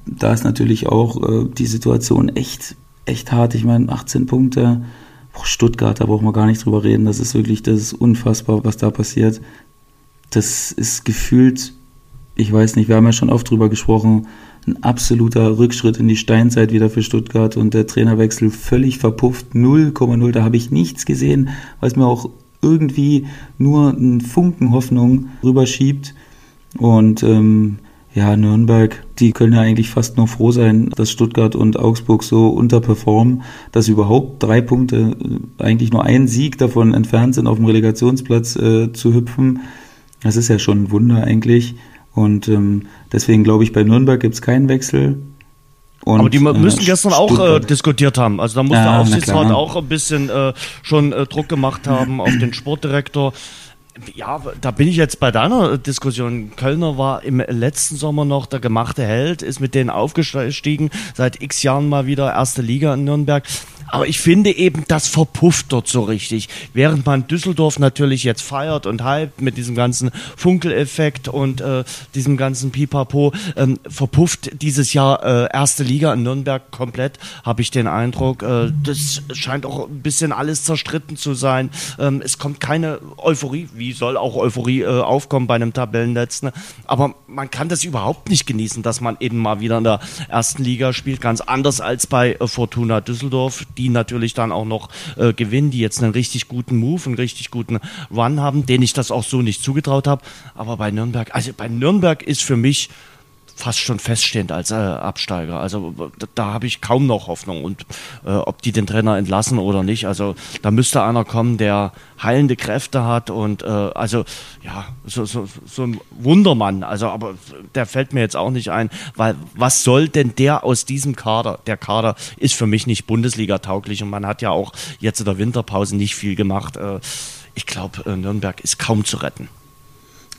da ist natürlich auch äh, die Situation echt, echt hart. Ich meine, 18 Punkte. Stuttgart, da brauchen wir gar nicht drüber reden. Das ist wirklich, das ist unfassbar, was da passiert. Das ist gefühlt ich weiß nicht, wir haben ja schon oft drüber gesprochen, ein absoluter Rückschritt in die Steinzeit wieder für Stuttgart und der Trainerwechsel völlig verpufft, 0,0, da habe ich nichts gesehen, was mir auch irgendwie nur einen Funken Hoffnung rüberschiebt und ähm, ja, Nürnberg, die können ja eigentlich fast nur froh sein, dass Stuttgart und Augsburg so unterperformen, dass überhaupt drei Punkte, äh, eigentlich nur ein Sieg davon entfernt sind, auf dem Relegationsplatz äh, zu hüpfen. Das ist ja schon ein Wunder eigentlich. Und ähm, deswegen glaube ich, bei Nürnberg gibt es keinen Wechsel. Und, Aber die müssen äh, gestern auch äh, diskutiert haben. Also da muss ja, der Aufsichtsrat auch ein bisschen äh, schon äh, Druck gemacht haben auf den Sportdirektor. Ja, da bin ich jetzt bei deiner Diskussion. Kölner war im letzten Sommer noch der gemachte Held, ist mit denen aufgestiegen, seit x Jahren mal wieder erste Liga in Nürnberg. Aber ich finde eben, das verpufft dort so richtig. Während man Düsseldorf natürlich jetzt feiert und hypt mit diesem ganzen Funkeleffekt und äh, diesem ganzen Pipapo, ähm, verpufft dieses Jahr äh, erste Liga in Nürnberg komplett, habe ich den Eindruck. Äh, das scheint auch ein bisschen alles zerstritten zu sein. Ähm, es kommt keine Euphorie. Wie soll auch Euphorie äh, aufkommen bei einem Tabellenletzten? Aber man kann das überhaupt nicht genießen, dass man eben mal wieder in der ersten Liga spielt. Ganz anders als bei äh, Fortuna Düsseldorf, die natürlich dann auch noch äh, gewinnen, die jetzt einen richtig guten Move, einen richtig guten Run haben, den ich das auch so nicht zugetraut habe. Aber bei Nürnberg, also bei Nürnberg ist für mich fast schon feststehend als äh, Absteiger. Also da, da habe ich kaum noch Hoffnung. Und äh, ob die den Trainer entlassen oder nicht, also da müsste einer kommen, der heilende Kräfte hat und äh, also ja, so, so, so ein Wundermann. Also, aber der fällt mir jetzt auch nicht ein, weil was soll denn der aus diesem Kader? Der Kader ist für mich nicht Bundesliga tauglich und man hat ja auch jetzt in der Winterpause nicht viel gemacht. Äh, ich glaube, äh, Nürnberg ist kaum zu retten.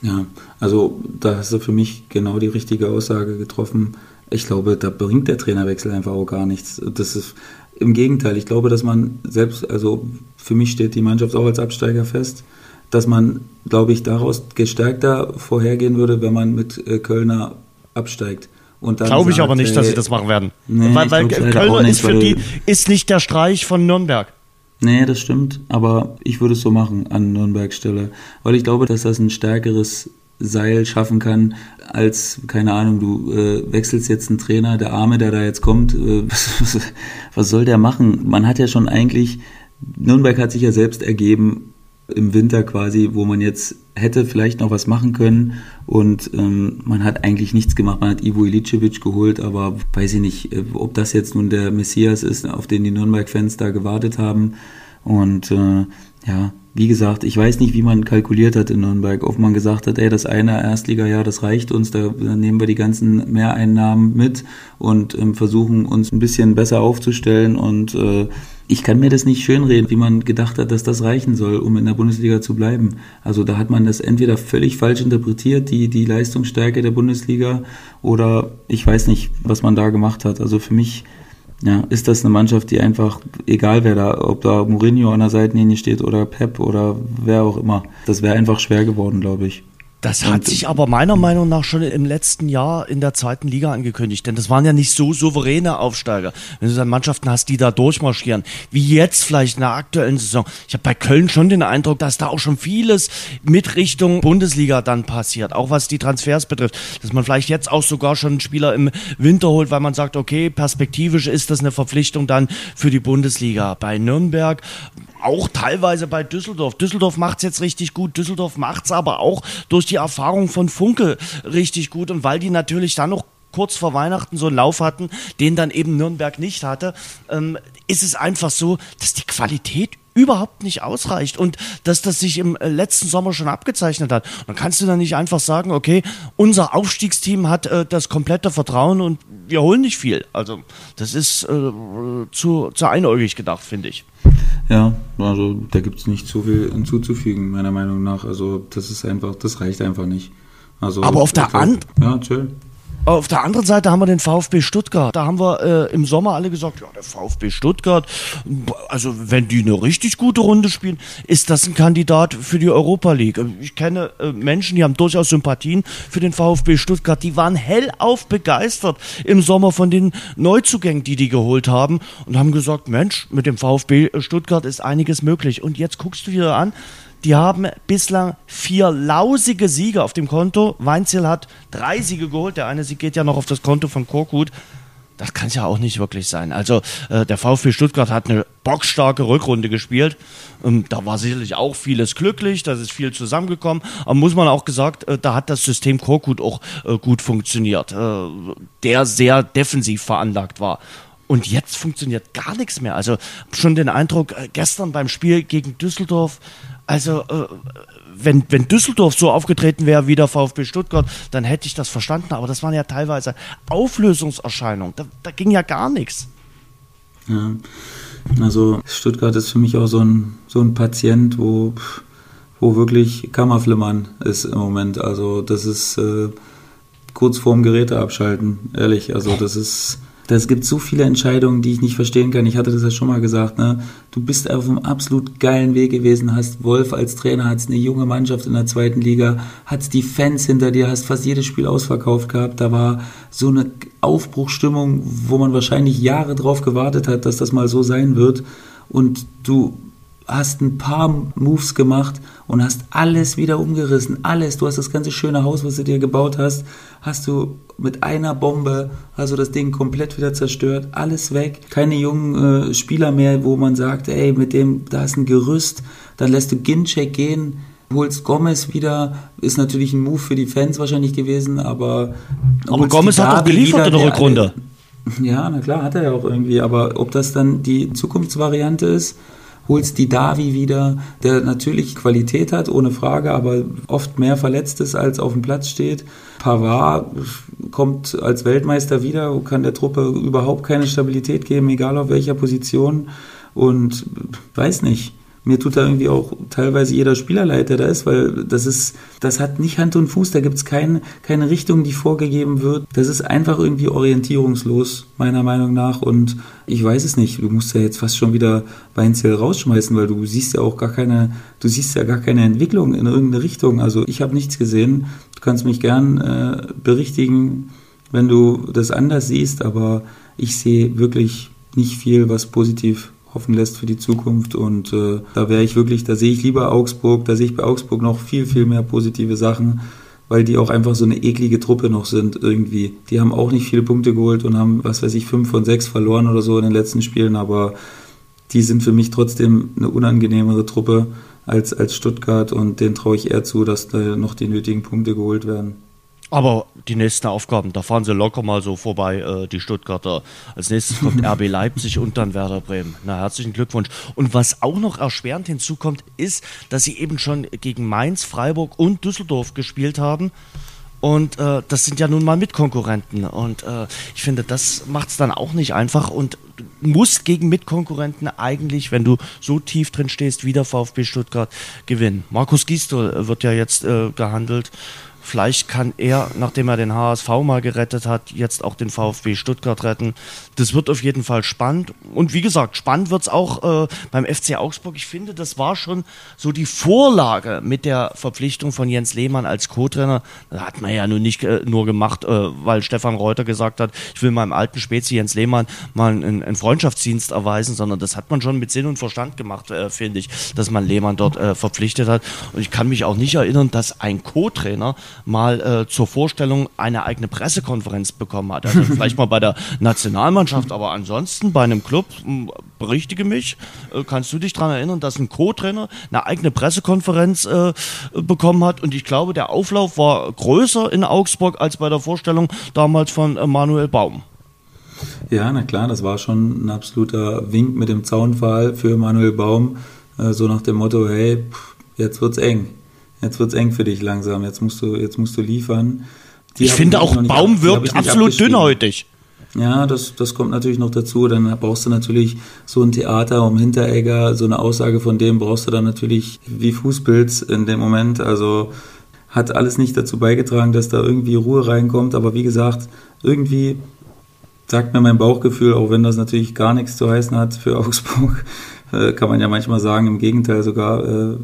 Ja, also da hast du für mich genau die richtige Aussage getroffen. Ich glaube, da bringt der Trainerwechsel einfach auch gar nichts. Das ist im Gegenteil. Ich glaube, dass man selbst, also für mich steht die Mannschaft auch als Absteiger fest, dass man, glaube ich, daraus gestärkter vorhergehen würde, wenn man mit äh, Kölner absteigt. Glaube ich aber nicht, dass sie das machen werden. Nee, weil weil Kölner ist für die ist nicht der Streich von Nürnberg. Nee, das stimmt, aber ich würde es so machen an Nürnbergs Stelle, weil ich glaube, dass das ein stärkeres Seil schaffen kann, als, keine Ahnung, du äh, wechselst jetzt einen Trainer, der Arme, der da jetzt kommt, äh, (laughs) was, was soll der machen? Man hat ja schon eigentlich, Nürnberg hat sich ja selbst ergeben im Winter quasi, wo man jetzt hätte vielleicht noch was machen können und ähm, man hat eigentlich nichts gemacht. Man hat Ivo Ilicevic geholt, aber weiß ich nicht, äh, ob das jetzt nun der Messias ist, auf den die Nürnberg-Fans da gewartet haben. Und äh, ja, wie gesagt, ich weiß nicht, wie man kalkuliert hat in Nürnberg, ob man gesagt hat, ey, das eine Erstligajahr, das reicht uns, da nehmen wir die ganzen Mehreinnahmen mit und ähm, versuchen uns ein bisschen besser aufzustellen und äh, ich kann mir das nicht schönreden, wie man gedacht hat, dass das reichen soll, um in der Bundesliga zu bleiben. Also da hat man das entweder völlig falsch interpretiert, die, die Leistungsstärke der Bundesliga, oder ich weiß nicht, was man da gemacht hat. Also für mich ja, ist das eine Mannschaft, die einfach, egal wer da, ob da Mourinho an der Seitenlinie steht oder Pep oder wer auch immer, das wäre einfach schwer geworden, glaube ich. Das hat sich aber meiner Meinung nach schon im letzten Jahr in der zweiten Liga angekündigt, denn das waren ja nicht so souveräne Aufsteiger. Wenn du dann Mannschaften hast, die da durchmarschieren, wie jetzt vielleicht in der aktuellen Saison. Ich habe bei Köln schon den Eindruck, dass da auch schon vieles mit Richtung Bundesliga dann passiert, auch was die Transfers betrifft. Dass man vielleicht jetzt auch sogar schon einen Spieler im Winter holt, weil man sagt, okay, perspektivisch ist das eine Verpflichtung dann für die Bundesliga. Bei Nürnberg auch teilweise bei Düsseldorf. Düsseldorf macht es jetzt richtig gut. Düsseldorf macht es aber auch durch die Erfahrung von Funke richtig gut. Und weil die natürlich dann noch kurz vor Weihnachten so einen Lauf hatten, den dann eben Nürnberg nicht hatte, ähm, ist es einfach so, dass die Qualität überhaupt nicht ausreicht und dass das sich im äh, letzten Sommer schon abgezeichnet hat. Dann kannst du dann nicht einfach sagen, okay, unser Aufstiegsteam hat äh, das komplette Vertrauen und wir holen nicht viel. Also das ist äh, zu, zu einäugig gedacht, finde ich. Ja, also da gibt es nicht so viel hinzuzufügen, meiner Meinung nach. Also das ist einfach, das reicht einfach nicht. Also, Aber auf der anderen. Ja, chill. Auf der anderen Seite haben wir den VfB Stuttgart. Da haben wir äh, im Sommer alle gesagt, ja, der VfB Stuttgart, also wenn die eine richtig gute Runde spielen, ist das ein Kandidat für die Europa League. Ich kenne äh, Menschen, die haben durchaus Sympathien für den VfB Stuttgart. Die waren hellauf begeistert im Sommer von den Neuzugängen, die die geholt haben und haben gesagt, Mensch, mit dem VfB Stuttgart ist einiges möglich. Und jetzt guckst du wieder an, die haben bislang vier lausige Siege auf dem Konto. Weinziel hat drei Siege geholt. Der eine Sieg geht ja noch auf das Konto von Korkut. Das kann es ja auch nicht wirklich sein. Also äh, der VfB Stuttgart hat eine bockstarke Rückrunde gespielt. Ähm, da war sicherlich auch vieles glücklich, da ist viel zusammengekommen. Aber muss man auch gesagt, äh, da hat das System Korkut auch äh, gut funktioniert, äh, der sehr defensiv veranlagt war. Und jetzt funktioniert gar nichts mehr. Also schon den Eindruck, äh, gestern beim Spiel gegen Düsseldorf also, äh, wenn, wenn Düsseldorf so aufgetreten wäre wie der VfB Stuttgart, dann hätte ich das verstanden. Aber das waren ja teilweise Auflösungserscheinungen. Da, da ging ja gar nichts. Ja, also Stuttgart ist für mich auch so ein, so ein Patient, wo, wo wirklich Kammerflimmern ist im Moment. Also, das ist äh, kurz vorm Geräte abschalten, ehrlich. Also, das ist Das gibt so viele Entscheidungen, die ich nicht verstehen kann. Ich hatte das ja schon mal gesagt. Ne? Du bist auf einem absolut geilen Weg gewesen, hast Wolf als Trainer, hast eine junge Mannschaft in der zweiten Liga, hast die Fans hinter dir, hast fast jedes Spiel ausverkauft gehabt. Da war so eine Aufbruchstimmung, wo man wahrscheinlich Jahre drauf gewartet hat, dass das mal so sein wird. Und du hast ein paar Moves gemacht und hast alles wieder umgerissen. Alles. Du hast das ganze schöne Haus, was du dir gebaut hast, hast du mit einer Bombe, hast du das Ding komplett wieder zerstört. Alles weg. Keine jungen äh, Spieler mehr, wo man sagt, ey, mit dem, da ist ein Gerüst. Dann lässt du Ginchek gehen, holst Gomez wieder. Ist natürlich ein Move für die Fans wahrscheinlich gewesen, aber. Aber Gomez hat doch geliefert in der Rückrunde. Ja, na klar, hat er ja auch irgendwie. Aber ob das dann die Zukunftsvariante ist, holst die Davi wieder, der natürlich Qualität hat, ohne Frage, aber oft mehr verletzt ist, als auf dem Platz steht. Pavard kommt als Weltmeister wieder, kann der Truppe überhaupt keine Stabilität geben, egal auf welcher Position. Und weiß nicht mir tut da irgendwie auch teilweise jeder Spieler leid, der da ist, weil das ist, das hat nicht Hand und Fuß, da gibt es kein, keine Richtung, die vorgegeben wird. Das ist einfach irgendwie orientierungslos, meiner Meinung nach. Und ich weiß es nicht, du musst ja jetzt fast schon wieder Weinzell rausschmeißen, weil du siehst ja auch gar keine, du siehst ja gar keine Entwicklung in irgendeine Richtung. Also ich habe nichts gesehen. Du kannst mich gern äh, berichtigen, wenn du das anders siehst, aber ich sehe wirklich nicht viel, was positiv hoffen lässt für die Zukunft. Und äh, da wäre ich wirklich, da sehe ich lieber Augsburg, da sehe ich bei Augsburg noch viel, viel mehr positive Sachen, weil die auch einfach so eine eklige Truppe noch sind irgendwie. Die haben auch nicht viele Punkte geholt und haben, was weiß ich, fünf von sechs verloren oder so in den letzten Spielen, aber die sind für mich trotzdem eine unangenehmere Truppe als, als Stuttgart und denen traue ich eher zu, dass da noch die nötigen Punkte geholt werden. Aber die nächsten Aufgaben, da fahren sie locker mal so vorbei, äh, die Stuttgarter. Als nächstes kommt (laughs) RB Leipzig und dann Werder Bremen. Na, herzlichen Glückwunsch. Und was auch noch erschwerend hinzukommt, ist, dass sie eben schon gegen Mainz, Freiburg und Düsseldorf gespielt haben. Und äh, das sind ja nun mal Mitkonkurrenten. Und äh, ich finde, das macht es dann auch nicht einfach. Und du musst gegen Mitkonkurrenten eigentlich, wenn du so tief drin stehst, wieder VfB Stuttgart gewinnen. Markus Gisdol wird ja jetzt äh, gehandelt. Vielleicht kann er, nachdem er den HSV mal gerettet hat, jetzt auch den VfB Stuttgart retten. Das wird auf jeden Fall spannend. Und wie gesagt, spannend wird es auch äh, beim FC Augsburg. Ich finde, das war schon so die Vorlage mit der Verpflichtung von Jens Lehmann als Co-Trainer. Das hat man ja nun nicht äh, nur gemacht, äh, weil Stefan Reuter gesagt hat, ich will meinem alten Spezi Jens Lehmann mal einen, einen Freundschaftsdienst erweisen, sondern das hat man schon mit Sinn und Verstand gemacht, äh, finde ich, dass man Lehmann dort äh, verpflichtet hat. Und ich kann mich auch nicht erinnern, dass ein Co-Trainer mal äh, zur Vorstellung eine eigene Pressekonferenz bekommen hat. Also (laughs) vielleicht mal bei der Nationalmannschaft, aber ansonsten bei einem Club, hm, berichtige mich, äh, kannst du dich daran erinnern, dass ein Co-Trainer eine eigene Pressekonferenz äh, bekommen hat und ich glaube, der Auflauf war größer in Augsburg als bei der Vorstellung damals von äh, Manuel Baum. Ja, na klar, das war schon ein absoluter Wink mit dem Zaunpfahl für Manuel Baum, äh, so nach dem Motto, hey, jetzt wird's eng jetzt wird es eng für dich langsam, jetzt musst du, jetzt musst du liefern. Die ich finde auch, Baum wirkt absolut dünnhäutig. Ja, das, das kommt natürlich noch dazu. Dann brauchst du natürlich so ein Theater um Hinteregger, so eine Aussage von dem brauchst du dann natürlich wie Fußpilz in dem Moment. Also hat alles nicht dazu beigetragen, dass da irgendwie Ruhe reinkommt. Aber wie gesagt, irgendwie sagt mir mein Bauchgefühl, auch wenn das natürlich gar nichts zu heißen hat für (laughs) Augsburg, äh, kann man ja manchmal sagen, im Gegenteil sogar, äh,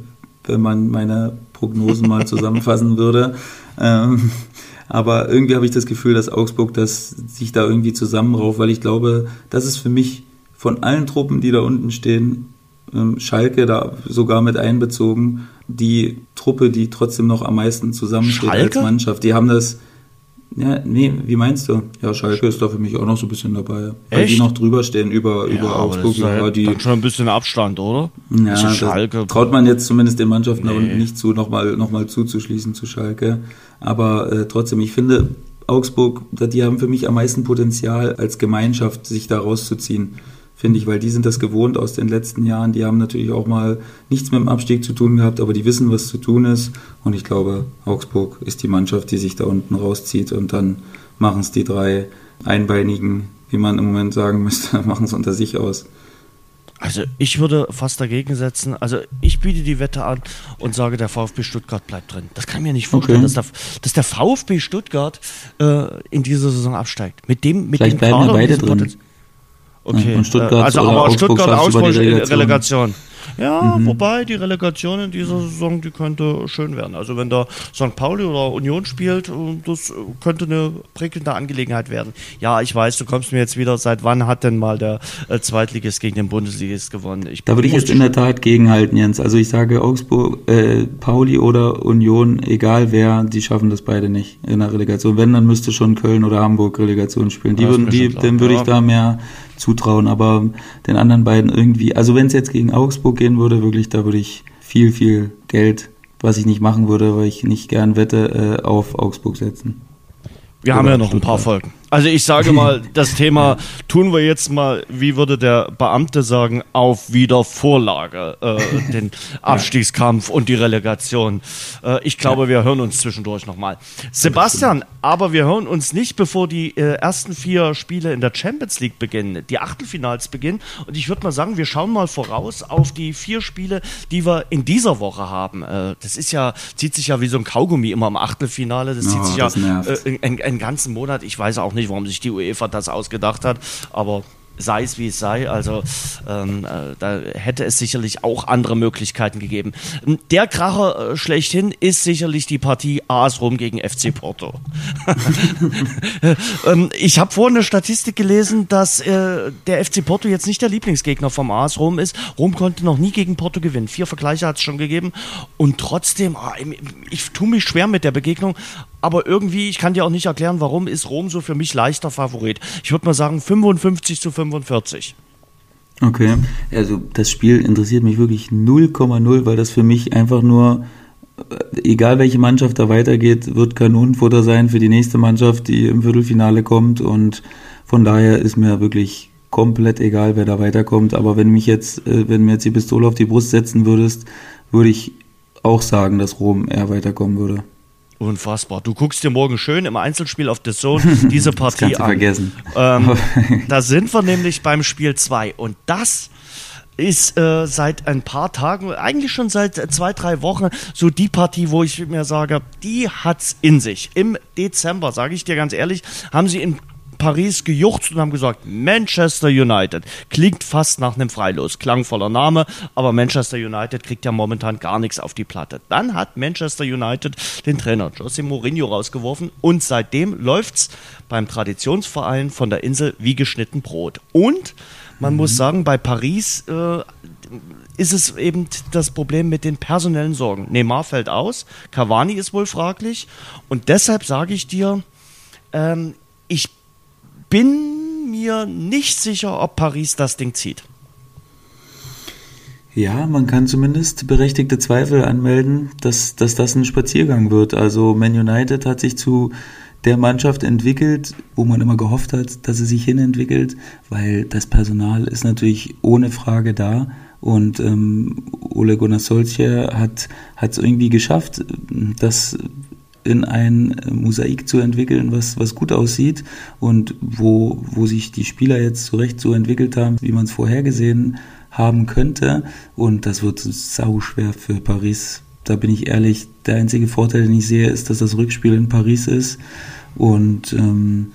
wenn man meine Prognosen mal zusammenfassen würde. Ähm, aber irgendwie habe ich das Gefühl, dass Augsburg das sich da irgendwie zusammenrauft, weil ich glaube, das ist für mich von allen Truppen, die da unten stehen, ähm, Schalke da sogar mit einbezogen, die Truppe, die trotzdem noch am meisten zusammensteht Schalke? als Mannschaft. Die haben das, ja, nee, wie meinst du? Ja, Schalke ist da für mich auch noch so ein bisschen dabei. Weil Echt? die noch drüber stehen über, ja, über Augsburg. Das ist ja die, dann schon ein bisschen Abstand, oder? Ja, Schalke. traut man jetzt zumindest den Mannschaften nee. da unten nicht zu, nochmal noch mal zuzuschließen zu Schalke. Aber äh, trotzdem, ich finde, Augsburg, die haben für mich am meisten Potenzial als Gemeinschaft, sich da rauszuziehen finde ich, weil die sind das gewohnt aus den letzten Jahren. Die haben natürlich auch mal nichts mit dem Abstieg zu tun gehabt, aber die wissen, was zu tun ist. Und ich glaube, Augsburg ist die Mannschaft, die sich da unten rauszieht und dann machen es die drei Einbeinigen, wie man im Moment sagen müsste, (laughs) machen es unter sich aus. Also ich würde fast dagegen setzen. Also ich biete die Wette an und sage, der VfB Stuttgart bleibt drin. Das kann ich mir nicht vorstellen, okay. dass, der, dass, der, VfB Stuttgart äh, in dieser Saison absteigt. Mit dem, mit Vielleicht dem bleiben Kader beide drin. Okay. Und Stuttgart äh, also aber Augsburg Stuttgart Augsburg Relegation. Relegation. Ja, mhm. wobei die Relegation in dieser Saison, die könnte schön werden. Also wenn da St. Pauli oder Union spielt, äh, das könnte eine prickelnde Angelegenheit werden. Ja, ich weiß, du kommst mir jetzt wieder, seit wann hat denn mal der äh, Zweitligist gegen den Bundesligist gewonnen? Ich da würde ich jetzt in der Tat gegenhalten, Jens. Also ich sage Augsburg, äh, Pauli oder Union, egal wer, die schaffen das beide nicht in der Relegation. Wenn, dann müsste schon Köln oder Hamburg Relegation spielen. Die würden, die, dem würde ich da mehr zutrauen, aber den anderen beiden irgendwie, also wenn es jetzt gegen Augsburg gehen würde, wirklich, da würde ich viel, viel Geld, was ich nicht machen würde, weil ich nicht gern wette, äh, auf Augsburg setzen. Wir haben ja noch ein paar Folgen. Also ich sage mal, (laughs) das Thema tun wir jetzt mal, wie würde der Beamte sagen, auf Wiedervorlage, äh, (laughs) den Abstiegskampf und die Relegation. Äh, ich glaube, wir hören uns zwischendurch nochmal. Sebastian, aber wir hören uns nicht, bevor die äh, ersten vier Spiele in der Champions League beginnen, die Achtelfinals beginnen. Und ich würde mal sagen, wir schauen mal voraus auf die vier Spiele, die wir in dieser Woche haben. Äh, das ist ja, zieht sich ja wie so ein Kaugummi immer im Achtelfinale. Das zieht oh, sich ja äh, einen, einen ganzen Monat. Ich weiß auch nicht, nicht, warum sich die UEFA das ausgedacht hat, aber sei es wie es sei. Also ähm, äh, da hätte es sicherlich auch andere Möglichkeiten gegeben. Der Kracher äh, schlechthin ist sicherlich die Partie AS Rom gegen FC Porto. (laughs) ähm, ich habe vorhin eine Statistik gelesen, dass äh, der FC Porto jetzt nicht der Lieblingsgegner vom AS Rom ist. Rom konnte noch nie gegen Porto gewinnen. Vier Vergleiche hat es schon gegeben. Und trotzdem, ich, ich tue mich schwer mit der Begegnung. Aber irgendwie, ich kann dir auch nicht erklären, warum ist Rom so für mich leichter Favorit. Ich würde mal sagen 55 zu 55. 45. Okay, also das Spiel interessiert mich wirklich 0,0, weil das für mich einfach nur, äh, egal welche Mannschaft da weitergeht, wird Kanonenfutter sein für die nächste Mannschaft, die im Viertelfinale kommt und von daher ist mir wirklich komplett egal, wer da weiterkommt. Aber wenn mich jetzt, äh, wenn mir jetzt die Pistole auf die Brust setzen würdest, würde ich auch sagen, dass Rom eher weiterkommen würde. Unfassbar. Du guckst dir morgen schön im Einzelspiel auf The Zone (laughs) diese Partie das an. vergessen. Ähm, (laughs) da sind wir nämlich beim Spiel 2 und das ist äh, seit ein paar Tagen, eigentlich schon seit zwei, drei Wochen, so die Partie, wo ich mir sage, die hat's in sich. Im Dezember, sage ich dir ganz ehrlich, haben sie in Paris gejuchzt und haben gesagt, Manchester United. Klingt fast nach einem Freilos. Klangvoller Name, aber Manchester United kriegt ja momentan gar nichts auf die Platte. Dann hat Manchester United den Trainer José Mourinho rausgeworfen und seitdem läuft's beim Traditionsverein von der Insel wie geschnitten Brot. Und man mhm. muss sagen, bei Paris äh, ist es eben das Problem mit den personellen Sorgen. Neymar fällt aus, Cavani ist wohl fraglich und deshalb sage ich dir, ähm, ich bin mir nicht sicher, ob Paris das Ding zieht. Ja, man kann zumindest berechtigte Zweifel anmelden, dass, dass das ein Spaziergang wird. Also Man United hat sich zu der Mannschaft entwickelt, wo man immer gehofft hat, dass sie sich hinentwickelt, weil das Personal ist natürlich ohne Frage da. Und ähm, Ole Gunnar Solskjaer hat es irgendwie geschafft, das in ein Mosaik zu entwickeln, was, was gut aussieht und wo, wo sich die Spieler jetzt zurecht so entwickelt haben, wie man es vorhergesehen haben könnte. Und das wird sau schwer für Paris. Da bin ich ehrlich, der einzige Vorteil, den ich sehe, ist, dass das Rückspiel in Paris ist. Und ähm,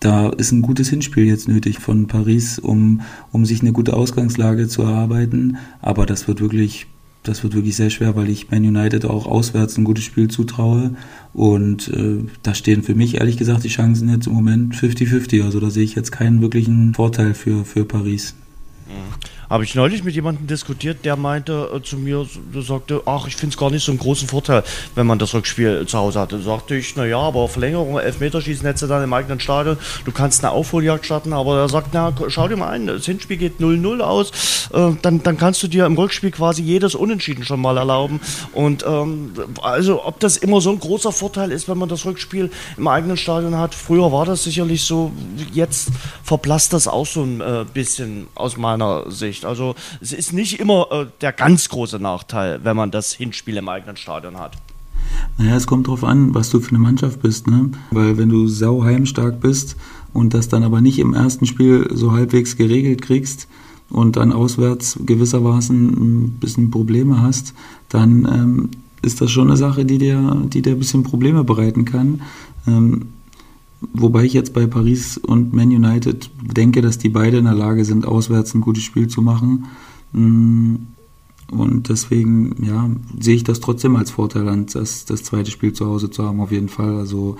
da ist ein gutes Hinspiel jetzt nötig von Paris, um, um sich eine gute Ausgangslage zu erarbeiten. Aber das wird wirklich das wird wirklich sehr schwer, weil ich Man United auch auswärts ein gutes Spiel zutraue. Und äh, da stehen für mich ehrlich gesagt die Chancen jetzt im Moment 50-50. Also da sehe ich jetzt keinen wirklichen Vorteil für, für Paris. Mhm. Habe ich neulich mit jemandem diskutiert, der meinte äh, zu mir, der sagte, ach, ich finde es gar nicht so einen großen Vorteil, wenn man das Rückspiel zu Hause hatte. Sagte ich, naja, aber Verlängerung, Elfmeterschießen hättest du dann im eigenen Stadion, du kannst eine Aufholjagd starten, aber er sagt, na, schau dir mal ein, das Hinspiel geht 0-0 aus, äh, dann, dann kannst du dir im Rückspiel quasi jedes Unentschieden schon mal erlauben. Und ähm, also, ob das immer so ein großer Vorteil ist, wenn man das Rückspiel im eigenen Stadion hat, früher war das sicherlich so, jetzt verblasst das auch so ein äh, bisschen aus meiner Sicht nicht. Also es ist nicht immer äh, der ganz große Nachteil, wenn man das Hinspiel im eigenen Stadion hat. Naja, es kommt darauf an, was du für eine Mannschaft bist, ne? Weil wenn du sau heimstark bist und das dann aber nicht im ersten Spiel so halbwegs geregelt kriegst, und dann auswärts gewissermaßen ein bisschen Probleme hast, dann ähm, ist das schon eine Sache, die dir, die dir ein bisschen Probleme bereiten kann. Ähm, wobei ich jetzt bei Paris und Man United denke, dass die beide in der Lage sind, auswärts ein gutes Spiel zu machen. Mm, und deswegen, ja, sehe ich das trotzdem als Vorteil das, das zweite Spiel zu Hause zu haben, auf jeden Fall. Also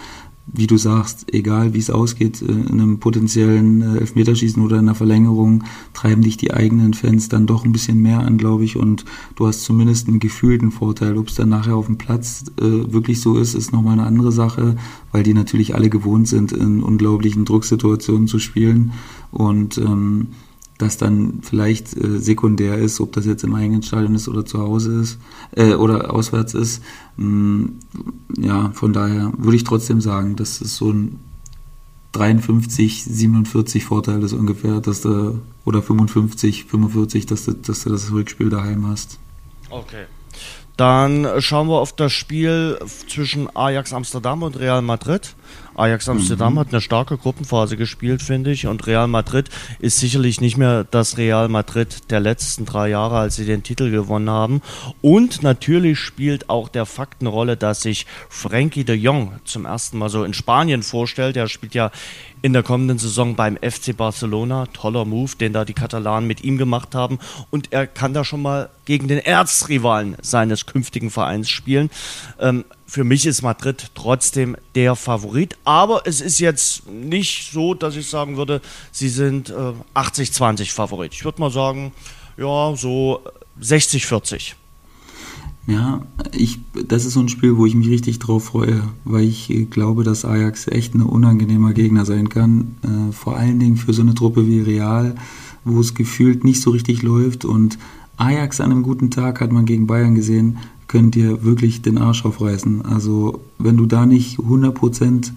wie du sagst, egal wie es ausgeht, äh, in einem potenziellen äh, Elfmeterschießen oder in einer Verlängerung, treiben dich die eigenen Fans dann doch ein bisschen mehr an, glaube ich. Und du hast zumindest einen gefühlten Vorteil. Ob es dann nachher auf dem Platz äh, wirklich so ist, ist nochmal eine andere Sache, weil die natürlich alle gewohnt sind, in unglaublichen Drucksituationen zu spielen. Und ähm, das dann vielleicht äh, sekundär ist, ob das jetzt im eigenen Stadion ist oder zu Hause ist äh, oder auswärts ist. Mm, ja, von daher würde ich trotzdem sagen, dass es so ein 53, 47 Vorteil ist ungefähr, dass du oder 55, 45, dass du, dass du das Rückspiel daheim hast. Okay. Dann schauen wir auf das Spiel zwischen Ajax Amsterdam und Real Madrid. Ajax Amsterdam mhm. hat eine starke Gruppenphase gespielt, finde ich. Und Real Madrid ist sicherlich nicht mehr das Real Madrid der letzten drei Jahre, als sie den Titel gewonnen haben. Und natürlich spielt auch der Fakt eine Rolle, dass sich Frankie de Jong zum ersten Mal so in Spanien vorstellt. Er spielt ja in der kommenden Saison beim FC Barcelona. Toller Move, den da die Katalanen mit ihm gemacht haben. Und er kann da schon mal gegen den Erzrivalen seines künftigen Vereins spielen. Ähm, für mich ist Madrid trotzdem der Favorit, aber es ist jetzt nicht so, dass ich sagen würde, sie sind äh, 80-20 Favorit. Ich würde mal sagen, ja, so 60-40. Ja, ich, das ist so ein Spiel, wo ich mich richtig drauf freue, weil ich äh, glaube, dass Ajax echt ein unangenehmer Gegner sein kann. Äh, vor allen Dingen für so eine Truppe wie Real, wo es gefühlt nicht so richtig läuft. Und Ajax an einem guten Tag hat man gegen Bayern gesehen, könnt ihr wirklich den Arsch aufreißen. Also wenn du da nicht 100%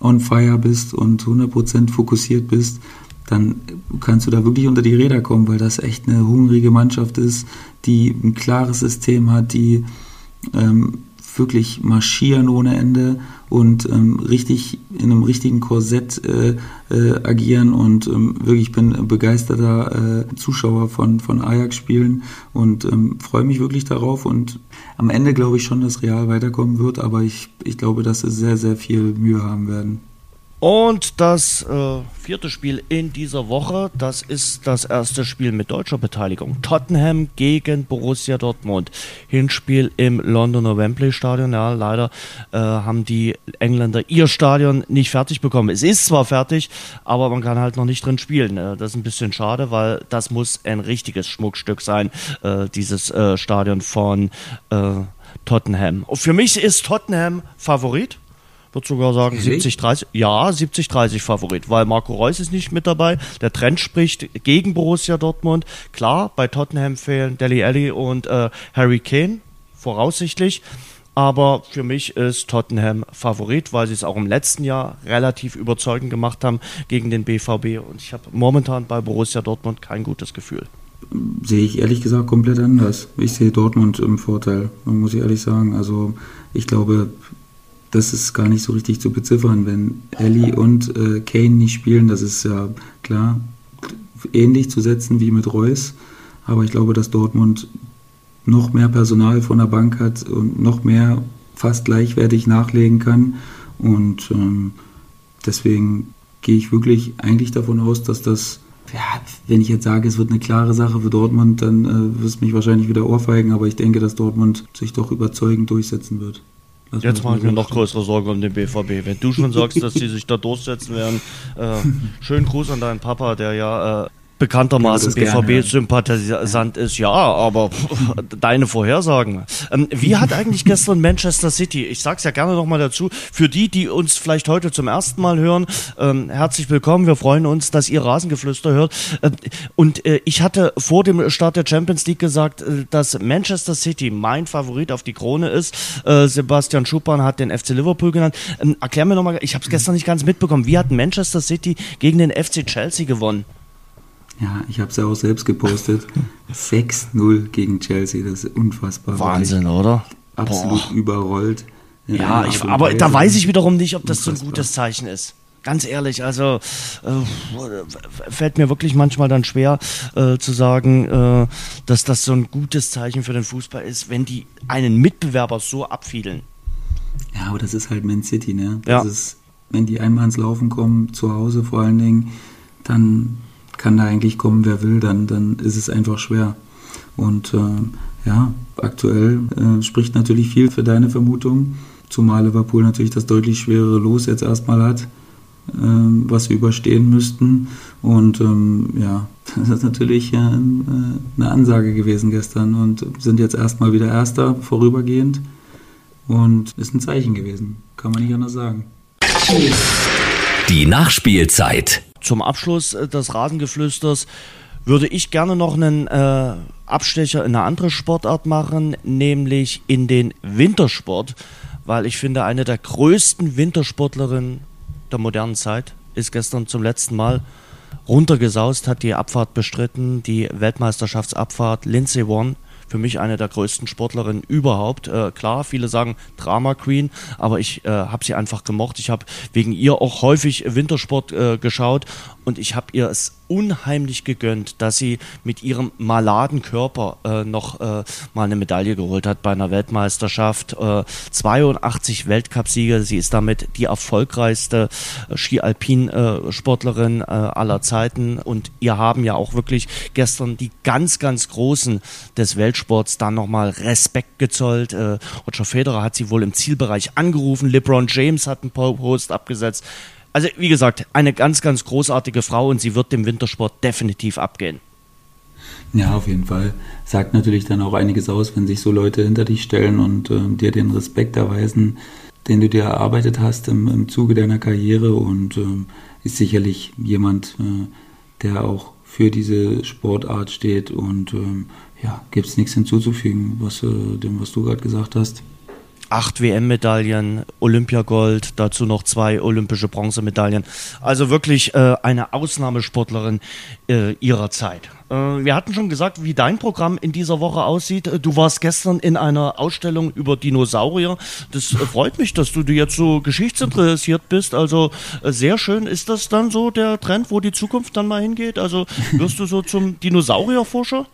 on fire bist und 100% fokussiert bist, dann kannst du da wirklich unter die Räder kommen, weil das echt eine hungrige Mannschaft ist, die ein klares System hat, die ähm, wirklich marschieren ohne Ende und ähm, richtig in einem richtigen Korsett äh, äh, agieren und ähm, wirklich ich bin begeisterter äh, Zuschauer von, von Ajax-Spielen und ähm, freue mich wirklich darauf und am Ende glaube ich schon, dass Real weiterkommen wird, aber ich, ich glaube, dass sie sehr, sehr viel Mühe haben werden. Und das äh, vierte Spiel in dieser Woche, das ist das erste Spiel mit deutscher Beteiligung. Tottenham gegen Borussia Dortmund. Hinspiel im Londoner Wembley Stadion. Ja, leider äh, haben die Engländer ihr Stadion nicht fertig bekommen. Es ist zwar fertig, aber man kann halt noch nicht drin spielen. Äh, das ist ein bisschen schade, weil das muss ein richtiges Schmuckstück sein, äh, dieses äh, Stadion von äh, Tottenham. Für mich ist Tottenham Favorit würde sogar sagen 70-30. Ja, 70-30 Favorit, weil Marco Reus ist nicht mit dabei. Der Trend spricht gegen Borussia Dortmund. Klar, bei Tottenham fehlen Deli Alli und äh, Harry Kane, voraussichtlich. Aber für mich ist Tottenham Favorit, weil sie es auch im letzten Jahr relativ überzeugend gemacht haben gegen den BVB. Und ich habe momentan bei Borussia Dortmund kein gutes Gefühl. Sehe ich ehrlich gesagt komplett anders. Ich sehe Dortmund im Vorteil, muss ich ehrlich sagen. Also ich glaube, das ist gar nicht so richtig zu beziffern. Wenn Ellie und äh, Kane nicht spielen, das ist ja klar ähnlich zu setzen wie mit Reus. Aber ich glaube, dass Dortmund noch mehr Personal von der Bank hat und noch mehr fast gleichwertig nachlegen kann. Und ähm, deswegen gehe ich wirklich eigentlich davon aus, dass das, ja, wenn ich jetzt sage, es wird eine klare Sache für Dortmund, dann äh, wirst mich wahrscheinlich wieder ohrfeigen, aber ich denke, dass Dortmund sich doch überzeugend durchsetzen wird. Das Jetzt mache ich mir noch größere Sorgen um den BVB. Wenn du schon sagst, dass sie sich da durchsetzen werden, äh, (laughs) schönen Gruß an deinen Papa, der ja äh, bekanntermaßen BVB-Sympathisant ist, ja, aber pff, (laughs) deine Vorhersagen. Ähm, wie hat eigentlich gestern Manchester City, ich sag's ja gerne nochmal dazu, für die, die uns vielleicht heute zum ersten Mal hören, ähm, herzlich willkommen, wir freuen uns, dass ihr Rasengeflüster hört. Ähm, und äh, ich hatte vor dem Start der Champions League gesagt, äh, dass Manchester City mein Favorit auf die Krone ist. Äh, Sebastian Schuppan hat den FC Liverpool genannt. Ähm, erklär mir nochmal, ich habe es gestern nicht ganz mitbekommen, wie hat Manchester City gegen den FC Chelsea gewonnen? Ja, ich habe es ja auch selbst gepostet. (laughs) 6-0 gegen Chelsea, das ist unfassbar. Wahnsinn, oder? Absolut Boah. überrollt. Ja, ich, aber da weiß ich wiederum nicht, ob das unfassbar. so ein gutes Zeichen ist. ganz ehrlich, also äh, fällt mir wirklich manchmal dann schwer äh, zu sagen, äh, dass das so ein gutes Zeichen für den Fußball ist, wenn die einen Mitbewerber so abfiedeln. Ja, aber das ist halt Man City, ne? Das ja. ist, wenn die einmal ins Laufen kommen, zu Hause vor allen Dingen, dann kann da eigentlich kommen, wer will, dann, dann ist es einfach schwer. Und äh, ja, aktuell äh, spricht natürlich viel für deine Vermutung, zumal Liverpool natürlich das deutlich schwerere Los jetzt erstmal hat, äh, was sie überstehen müssten. Und ähm, ja, (laughs) das ist natürlich äh, eine Ansage gewesen gestern und sind jetzt erstmal wieder Erster vorübergehend. Und ist ein Zeichen gewesen, kann man nicht anders sagen. Die Nachspielzeit. Zum Abschluss äh, des Rasengeflüsters würde ich gerne noch einen äh, Abstecher in eine andere Sportart machen, nämlich in den Wintersport, weil ich finde, eine der größten Wintersportlerinnen der modernen Zeit ist gestern zum letzten Mal runtergesaust, hat die Abfahrt bestritten, die Weltmeisterschaftsabfahrt Lindsay One für mich eine der größten Sportlerinnen überhaupt. Äh, klar, viele sagen Drama Queen, aber ich äh, habe sie einfach gemocht. Ich habe wegen ihr auch häufig Wintersport äh, geschaut und ich habe ihr es unheimlich gegönnt, dass sie mit ihrem maladen Körper äh, noch äh, mal eine Medaille geholt hat bei einer Weltmeisterschaft. Äh, 82 Weltcupsiege. Sie ist damit die erfolgreichste äh, Ski-Alpin-Sportlerin äh, aller Zeiten. Und ihr haben ja auch wirklich gestern die ganz, ganz Großen des Weltsports dann nochmal Respekt gezollt. Äh, Roger Federer hat sie wohl im Zielbereich angerufen. LeBron James hat einen Post abgesetzt. Also wie gesagt, eine ganz, ganz großartige Frau und sie wird dem Wintersport definitiv abgehen. Ja, auf jeden Fall. Sagt natürlich dann auch einiges aus, wenn sich so Leute hinter dich stellen und äh, dir den Respekt erweisen, den du dir erarbeitet hast im, im Zuge deiner Karriere und äh, ist sicherlich jemand, äh, der auch für diese Sportart steht und ähm, ja, gibt es nichts hinzuzufügen, was, äh, dem, was du gerade gesagt hast acht WM-Medaillen, Olympiagold, dazu noch zwei olympische Bronzemedaillen. Also wirklich äh, eine Ausnahmesportlerin äh, ihrer Zeit. Äh, wir hatten schon gesagt, wie dein Programm in dieser Woche aussieht. Äh, du warst gestern in einer Ausstellung über Dinosaurier. Das äh, freut mich, dass du jetzt so geschichtsinteressiert bist. Also äh, sehr schön. Ist das dann so der Trend, wo die Zukunft dann mal hingeht? Also wirst du so zum Dinosaurierforscher?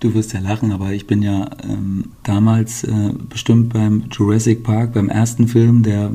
Du wirst ja lachen, aber ich bin ja ähm, damals äh, bestimmt beim Jurassic Park, beim ersten Film, der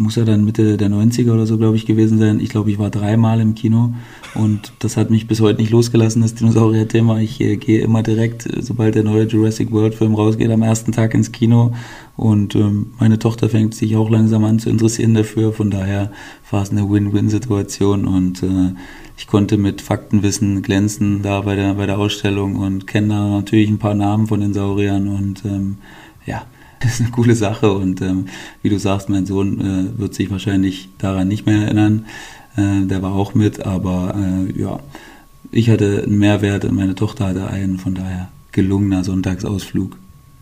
muss ja dann Mitte der 90er oder so, glaube ich, gewesen sein. Ich glaube, ich war dreimal im Kino und das hat mich bis heute nicht losgelassen, das Dinosaurier-Thema. Ich äh, gehe immer direkt, sobald der neue Jurassic World-Film rausgeht, am ersten Tag ins Kino und ähm, meine Tochter fängt sich auch langsam an zu interessieren dafür. Von daher war es eine Win-Win-Situation und äh, ich konnte mit Faktenwissen glänzen da bei der, bei der Ausstellung und kenne da natürlich ein paar Namen von den Sauriern und ähm, ja, (laughs) das ist eine coole Sache und ähm, wie du sagst, mein Sohn äh, wird sich wahrscheinlich daran nicht mehr erinnern. Äh, der war auch mit, aber äh, ja, ich hatte einen Mehrwert und meine Tochter hatte einen, von daher gelungener Sonntagsausflug.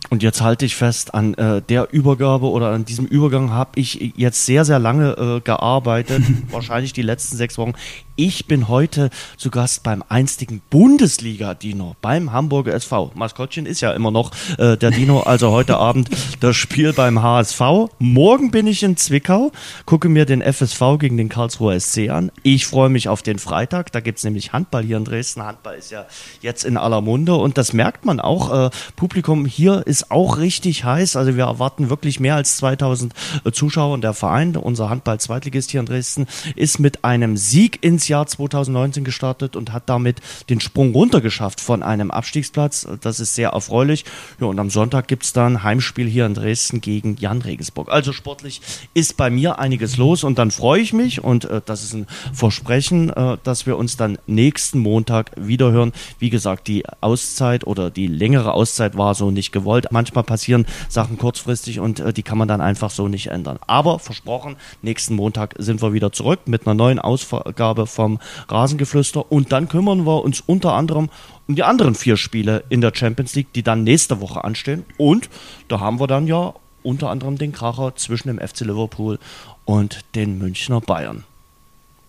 Und jetzt halte ich fest, an äh, der Übergabe oder an diesem Übergang habe ich jetzt sehr, sehr lange äh, gearbeitet, (laughs) wahrscheinlich die letzten sechs Wochen. Ich bin heute zu Gast beim einstigen Bundesliga-Dino, beim Hamburger SV. Maskottchen ist ja immer noch äh, der Dino, also heute (laughs) Abend das Spiel beim HSV. Morgen bin ich in Zwickau, gucke mir den FSV gegen den Karlsruher SC an. Ich freue mich auf den Freitag, da gibt es nämlich Handball hier in Dresden. Handball ist ja jetzt in aller Munde und das merkt man auch. Äh, Publikum hier ist auch richtig heiß, also wir erwarten wirklich mehr als 2000 äh, Zuschauer und der Verein, unser Handball-Zweitligist hier in Dresden, ist mit einem Sieg ins Jahr 2019 gestartet und hat damit den Sprung runtergeschafft von einem Abstiegsplatz. Das ist sehr erfreulich. Ja, und am Sonntag gibt es dann Heimspiel hier in Dresden gegen Jan Regensburg. Also sportlich ist bei mir einiges los und dann freue ich mich und äh, das ist ein Versprechen, äh, dass wir uns dann nächsten Montag wiederhören. Wie gesagt, die Auszeit oder die längere Auszeit war so nicht gewollt. Manchmal passieren Sachen kurzfristig und äh, die kann man dann einfach so nicht ändern. Aber versprochen, nächsten Montag sind wir wieder zurück mit einer neuen Ausgabe vom Rasengeflüster. Und dann kümmern wir uns unter anderem um die anderen vier Spiele in der Champions League, die dann nächste Woche anstehen. Und da haben wir dann ja unter anderem den Kracher zwischen dem FC Liverpool und den Münchner Bayern.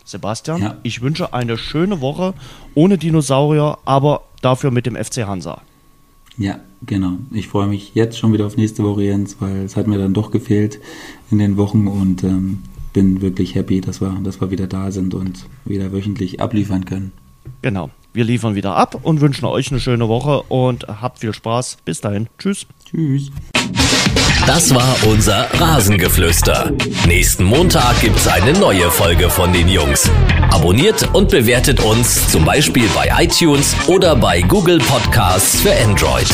Sebastian, ja. ich wünsche eine schöne Woche ohne Dinosaurier, aber dafür mit dem FC Hansa. Ja, genau. Ich freue mich jetzt schon wieder auf nächste Woche, Jens, weil es hat mir dann doch gefehlt in den Wochen und ähm, bin wirklich happy, dass wir, dass wir wieder da sind und wieder wöchentlich abliefern können. Genau. Wir liefern wieder ab und wünschen euch eine schöne Woche und habt viel Spaß. Bis dahin. Tschüss. Tschüss. Das war unser Rasengeflüster. Nächsten Montag gibt's eine neue Folge von den Jungs. Abonniert und bewertet uns zum Beispiel bei iTunes oder bei Google Podcasts für Android.